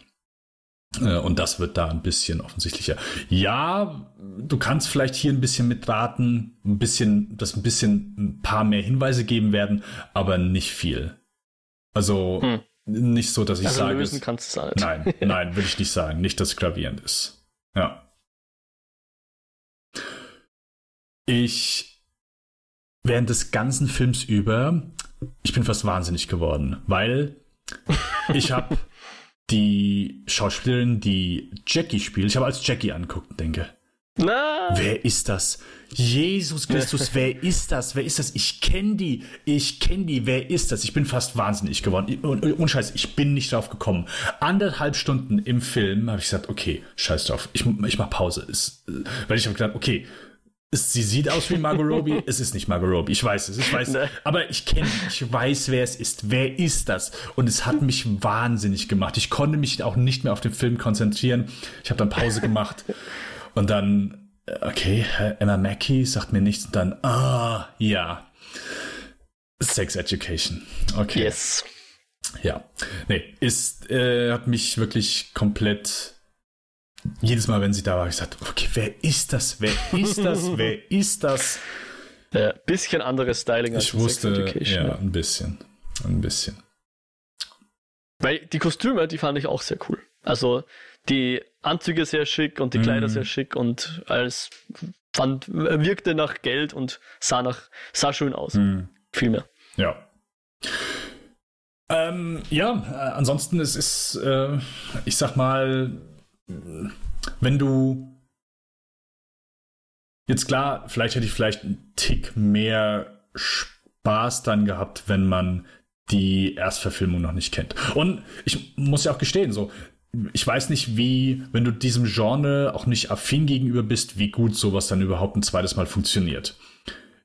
Äh, und das wird da ein bisschen offensichtlicher. Ja, du kannst vielleicht hier ein bisschen mitraten, ein bisschen, dass ein bisschen ein paar mehr Hinweise geben werden, aber nicht viel. Also hm. nicht so, dass ich also sage. Lösen kannst du es nicht. Nein, nein, würde ich nicht sagen. Nicht, dass es gravierend ist. Ja. Ich während des ganzen Films über, ich bin fast wahnsinnig geworden, weil ich habe die Schauspielerin, die Jackie spielt, ich habe als Jackie anguckt und denke, na. Wer ist das? Jesus Christus, wer ist das? Wer ist das? Ich kenne die. Ich kenne die. Wer ist das? Ich bin fast wahnsinnig geworden. Und, und Scheiß, ich bin nicht drauf gekommen. Anderthalb Stunden im Film habe ich gesagt, okay, scheiß drauf. Ich, ich mach Pause. Es, weil ich habe gedacht, okay, es, sie sieht aus wie Margot Robbie. es ist nicht Margot Robbie. Ich weiß es. Ich weiß. Aber ich kenne, ich weiß, wer es ist. Wer ist das? Und es hat mich wahnsinnig gemacht. Ich konnte mich auch nicht mehr auf den Film konzentrieren. Ich habe dann Pause gemacht. Und dann, okay, Emma Mackey sagt mir nichts und dann, ah, ja. Sex Education. Okay. Yes. Ja. Nee, ist, äh, hat mich wirklich komplett jedes Mal, wenn sie da war, gesagt, okay, wer ist das? Wer ist das? wer ist das? Ja, bisschen anderes Styling als ich wusste, Sex Education. Ja, ein bisschen. Ein bisschen. Weil die Kostüme, die fand ich auch sehr cool. Also die Anzüge sehr schick und die Kleider mm. sehr schick und alles fand, wirkte nach Geld und sah nach, sah schön aus. Mm. Viel mehr. Ja. Ähm, ja, äh, ansonsten es ist, äh, ich sag mal, wenn du jetzt klar, vielleicht hätte ich vielleicht einen Tick mehr Spaß dann gehabt, wenn man die Erstverfilmung noch nicht kennt. Und ich muss ja auch gestehen, so, ich weiß nicht, wie, wenn du diesem Genre auch nicht affin gegenüber bist, wie gut sowas dann überhaupt ein zweites Mal funktioniert.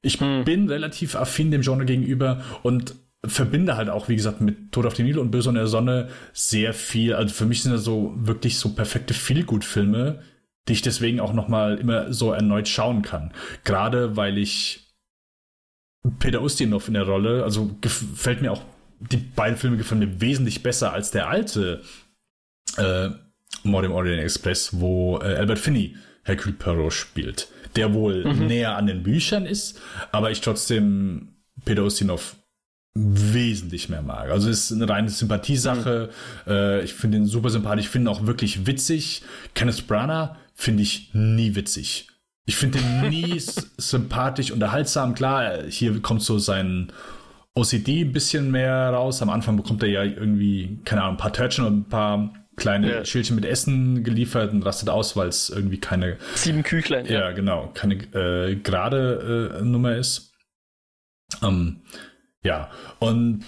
Ich hm. bin relativ affin dem Genre gegenüber und verbinde halt auch, wie gesagt, mit Tod auf dem Nil und Böse und der Sonne sehr viel. Also für mich sind das so wirklich so perfekte Feelgood-Filme, die ich deswegen auch nochmal immer so erneut schauen kann. Gerade weil ich Peter Ustinov in der Rolle, also gefällt mir auch, die beiden Filme gefallen mir wesentlich besser als der alte äh, Mord im Orient Express, wo äh, Albert Finney Hercule Poirot spielt, der wohl mhm. näher an den Büchern ist, aber ich trotzdem Peter Ustinov wesentlich mehr mag. Also es ist eine reine Sympathiesache. Mhm. Äh, ich finde ihn super sympathisch, ich finde ihn auch wirklich witzig. Kenneth Branagh finde ich nie witzig. Ich finde ihn nie sympathisch, unterhaltsam. Klar, hier kommt so sein OCD ein bisschen mehr raus. Am Anfang bekommt er ja irgendwie, keine Ahnung, ein paar Törtchen und ein paar kleine ja. Schildchen mit Essen geliefert und rastet aus, weil es irgendwie keine. Sieben Küchlein. Ja, ja genau. Keine äh, gerade äh, Nummer ist. Ähm, ja, und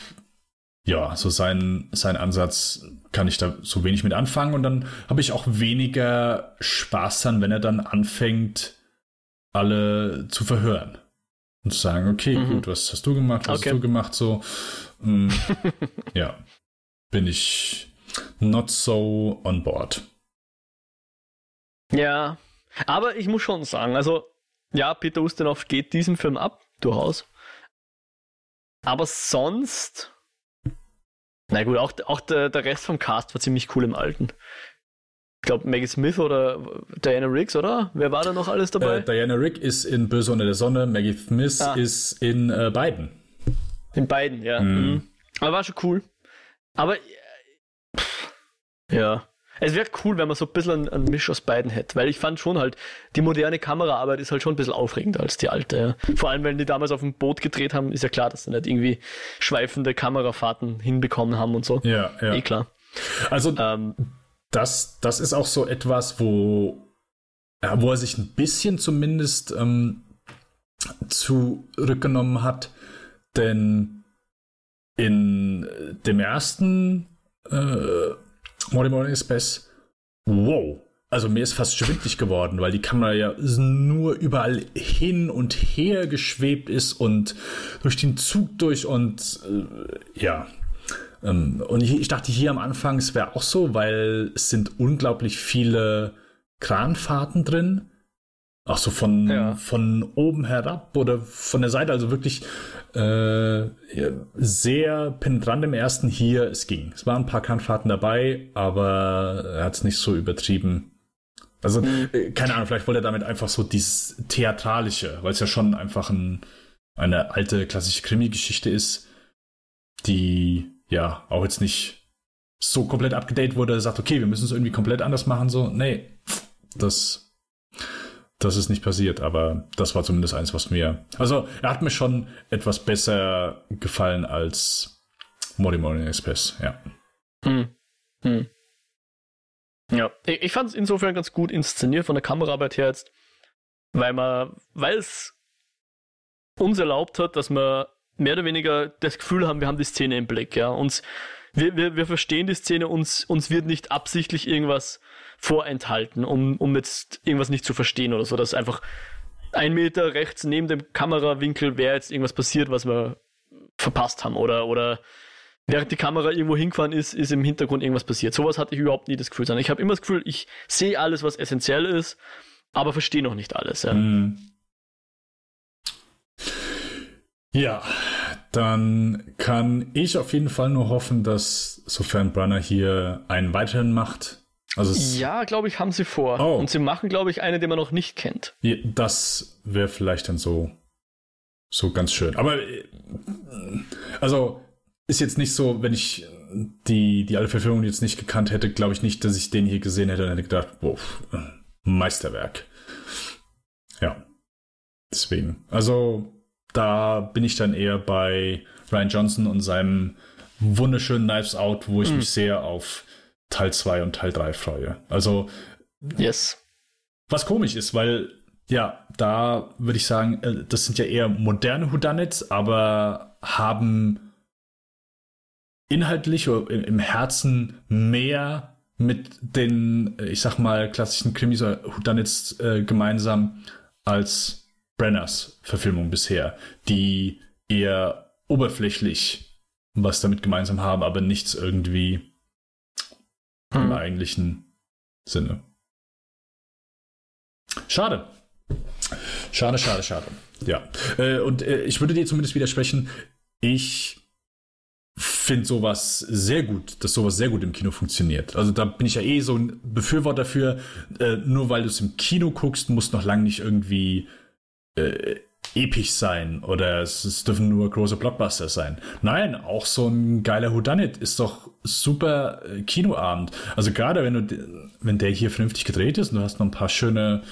ja, so sein, sein Ansatz kann ich da so wenig mit anfangen und dann habe ich auch weniger Spaß dann, wenn er dann anfängt, alle zu verhören und zu sagen, okay, mhm. gut, was hast du gemacht, was okay. hast du gemacht, so. Ähm, ja, bin ich not so on board. Ja, aber ich muss schon sagen, also ja, Peter Ustinov geht diesem Film ab, durchaus. Aber sonst, na gut, auch, auch der, der Rest vom Cast war ziemlich cool im Alten. Ich glaube, Maggie Smith oder Diana Riggs, oder? Wer war da noch alles dabei? Äh, Diana Rigg ist in Böse unter der Sonne, Maggie Smith ah. ist in äh, beiden. In beiden, ja. Mhm. Mhm. Aber war schon cool. Aber ja. Es wäre cool, wenn man so ein bisschen einen Misch aus beiden hätte, weil ich fand schon halt, die moderne Kameraarbeit ist halt schon ein bisschen aufregender als die alte. Ja. Vor allem, wenn die damals auf dem Boot gedreht haben, ist ja klar, dass sie nicht irgendwie schweifende Kamerafahrten hinbekommen haben und so. Ja, ja. Eh klar. Also, ähm, das, das ist auch so etwas, wo, ja, wo er sich ein bisschen zumindest ähm, zurückgenommen hat, denn in dem ersten äh, Morning Morning Express, wow. Also mir ist fast schwindlig geworden, weil die Kamera ja nur überall hin und her geschwebt ist und durch den Zug durch und äh, ja. Ähm, und ich, ich, dachte hier am Anfang, es wäre auch so, weil es sind unglaublich viele Kranfahrten drin. Auch so von, ja. von oben herab oder von der Seite, also wirklich äh, sehr penetrant im ersten hier. Es ging. Es waren ein paar Kernfahrten dabei, aber er hat es nicht so übertrieben. Also, mhm. äh, keine Ahnung, vielleicht wollte er damit einfach so dieses Theatralische, weil es ja schon einfach ein, eine alte klassische Krimi-Geschichte ist, die ja auch jetzt nicht so komplett abgedatet wurde, sagt, okay, wir müssen es irgendwie komplett anders machen, so, nee, das das ist nicht passiert, aber das war zumindest eins, was mir. Also, er hat mir schon etwas besser gefallen als Mori Morning Express, ja. Hm. Hm. Ja, ich, ich fand es insofern ganz gut inszeniert von der Kameraarbeit her jetzt, weil man, weil es uns erlaubt hat, dass wir mehr oder weniger das Gefühl haben, wir haben die Szene im Blick, ja. Uns, wir, wir, wir verstehen die Szene, uns, uns wird nicht absichtlich irgendwas vorenthalten, um, um jetzt irgendwas nicht zu verstehen oder so. Dass einfach ein Meter rechts neben dem Kamerawinkel wäre jetzt irgendwas passiert, was wir verpasst haben. Oder, oder während die Kamera irgendwo hingefahren ist, ist im Hintergrund irgendwas passiert. Sowas hatte ich überhaupt nie das Gefühl. Sondern ich habe immer das Gefühl, ich sehe alles, was essentiell ist, aber verstehe noch nicht alles. Ja. Mhm. Ja, dann kann ich auf jeden Fall nur hoffen, dass sofern Brunner hier einen weiteren macht, also ja, glaube ich, haben sie vor. Oh. Und sie machen, glaube ich, eine, die man noch nicht kennt. Ja, das wäre vielleicht dann so, so ganz schön. Aber äh, also ist jetzt nicht so, wenn ich die, die alte Verfilmung jetzt nicht gekannt hätte, glaube ich nicht, dass ich den hier gesehen hätte und hätte gedacht, wow, Meisterwerk. Ja. Deswegen. Also, da bin ich dann eher bei Ryan Johnson und seinem wunderschönen Knives Out, wo ich mhm. mich sehr auf Teil 2 und Teil 3 freue. Also, yes. Was komisch ist, weil, ja, da würde ich sagen, äh, das sind ja eher moderne Whodunits, aber haben inhaltlich oder im Herzen mehr mit den, ich sag mal, klassischen Krimis oder Whodunits äh, gemeinsam als Brenners Verfilmung bisher, die eher oberflächlich was damit gemeinsam haben, aber nichts irgendwie hm. im eigentlichen Sinne. Schade. Schade, schade, schade. Ja. Äh, und äh, ich würde dir zumindest widersprechen, ich finde sowas sehr gut, dass sowas sehr gut im Kino funktioniert. Also da bin ich ja eh so ein Befürworter dafür, äh, nur weil du es im Kino guckst, muss noch lange nicht irgendwie äh, episch sein oder es, es, dürfen nur große Blockbuster sein. Nein, auch so ein geiler Whodunit ist doch super äh, Kinoabend. Also gerade wenn du, wenn der hier vernünftig gedreht ist und du hast noch ein paar schöne,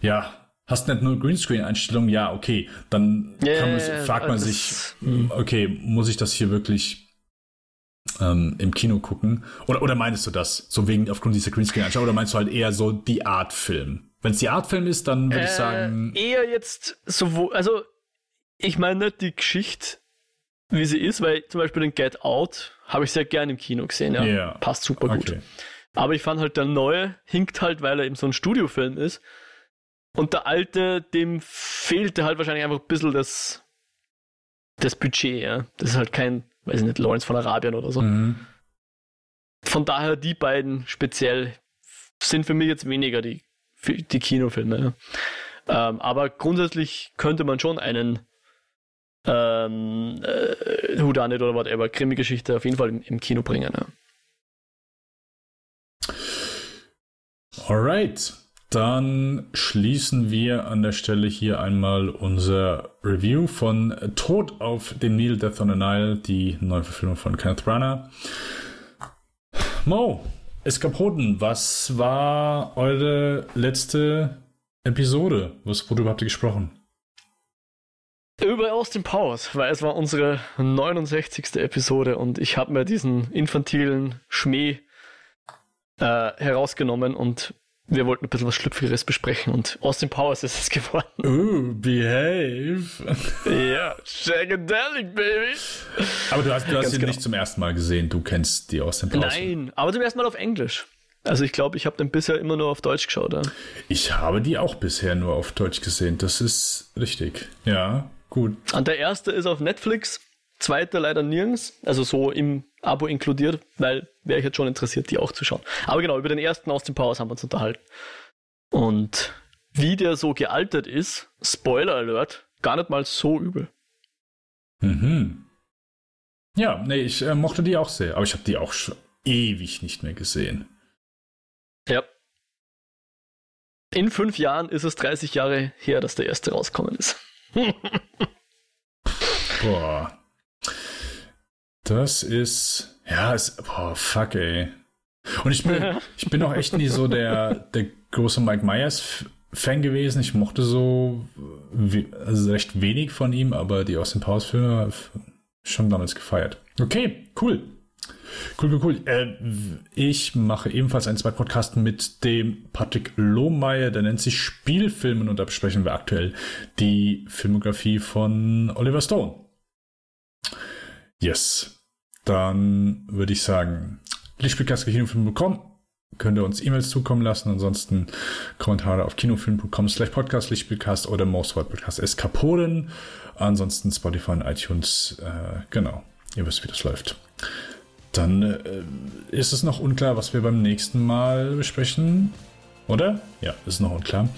ja, hast nicht nur Greenscreen-Einstellungen, ja, okay, dann yeah, man, fragt man sich, hm, okay, muss ich das hier wirklich ähm, im Kino gucken. Oder, oder meinst du das? So wegen aufgrund dieser Greenscreen-Einstellung? Oder meinst du halt eher so die Art Film? Wenn es die Art Film ist, dann würde äh, ich sagen. Eher jetzt sowohl, also ich meine nicht die Geschichte, wie sie ist, weil zum Beispiel den Get Out habe ich sehr gern im Kino gesehen, ja. Yeah. Passt super gut. Okay. Aber ich fand halt der neue hinkt halt, weil er eben so ein Studiofilm ist. Und der alte, dem fehlte halt wahrscheinlich einfach ein bisschen das, das Budget, ja. Das ist halt kein, weiß ich nicht, Lawrence von Arabien oder so. Mhm. Von daher die beiden speziell sind für mich jetzt weniger die, die Kinofilme. Ja. Ähm, aber grundsätzlich könnte man schon einen ähm, äh, Whodunit oder whatever, Krimi-Geschichte auf jeden Fall im, im Kino bringen. Ja. Alright, dann schließen wir an der Stelle hier einmal unser Review von Tod auf dem Nil, Death on the Nile, die Neuverfilmung von Kenneth Branagh. Mo, Eskapoden, was war eure letzte Episode? Was wurde überhaupt gesprochen? Über Austin Powers, weil es war unsere 69. Episode und ich habe mir diesen infantilen Schmäh äh, herausgenommen und wir wollten ein bisschen was Schlüpfriges besprechen und Austin Powers ist es geworden. Ooh, behave. ja, Shagadelic, baby. Aber du hast, du hast ihn genau. nicht zum ersten Mal gesehen, du kennst die Austin Powers. Nein, aber zum ersten Mal auf Englisch. Also ich glaube, ich habe den bisher immer nur auf Deutsch geschaut. Ja. Ich habe die auch bisher nur auf Deutsch gesehen, das ist richtig. Ja, gut. Und der erste ist auf Netflix, zweiter leider nirgends, also so im Abo inkludiert, weil wäre ich jetzt schon interessiert, die auch zu schauen. Aber genau, über den ersten aus dem Powers haben wir uns unterhalten. Und wie der so gealtert ist, Spoiler Alert, gar nicht mal so übel. Mhm. Ja, nee, ich äh, mochte die auch sehr, aber ich habe die auch schon ewig nicht mehr gesehen. Ja. In fünf Jahren ist es 30 Jahre her, dass der erste rausgekommen ist. Boah. Das ist, ja, ist, boah, fuck, ey. Und ich bin, ich bin auch echt nie so der, der große Mike Myers Fan gewesen. Ich mochte so wie, also recht wenig von ihm, aber die Austin Powers Filme schon damals gefeiert. Okay, cool. Cool, cool, cool. Äh, ich mache ebenfalls einen zwei Podcast mit dem Patrick Lohmeier, der nennt sich Spielfilmen und da besprechen wir aktuell die Filmografie von Oliver Stone. Yes dann würde ich sagen, lichtspielcast.kinofilm.com könnt ihr uns E-Mails zukommen lassen. Ansonsten Kommentare auf kinofilm.com slash podcast, Lichtspielcast oder Mostword Podcast Eskapoden. Ansonsten Spotify und iTunes. Äh, genau, ihr wisst, wie das läuft. Dann äh, ist es noch unklar, was wir beim nächsten Mal besprechen. Oder? Ja, ist noch unklar.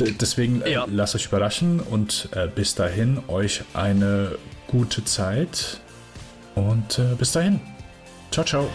D deswegen äh, ja. lasst euch überraschen und äh, bis dahin euch eine gute Zeit. Und äh, bis dahin. Ciao, ciao.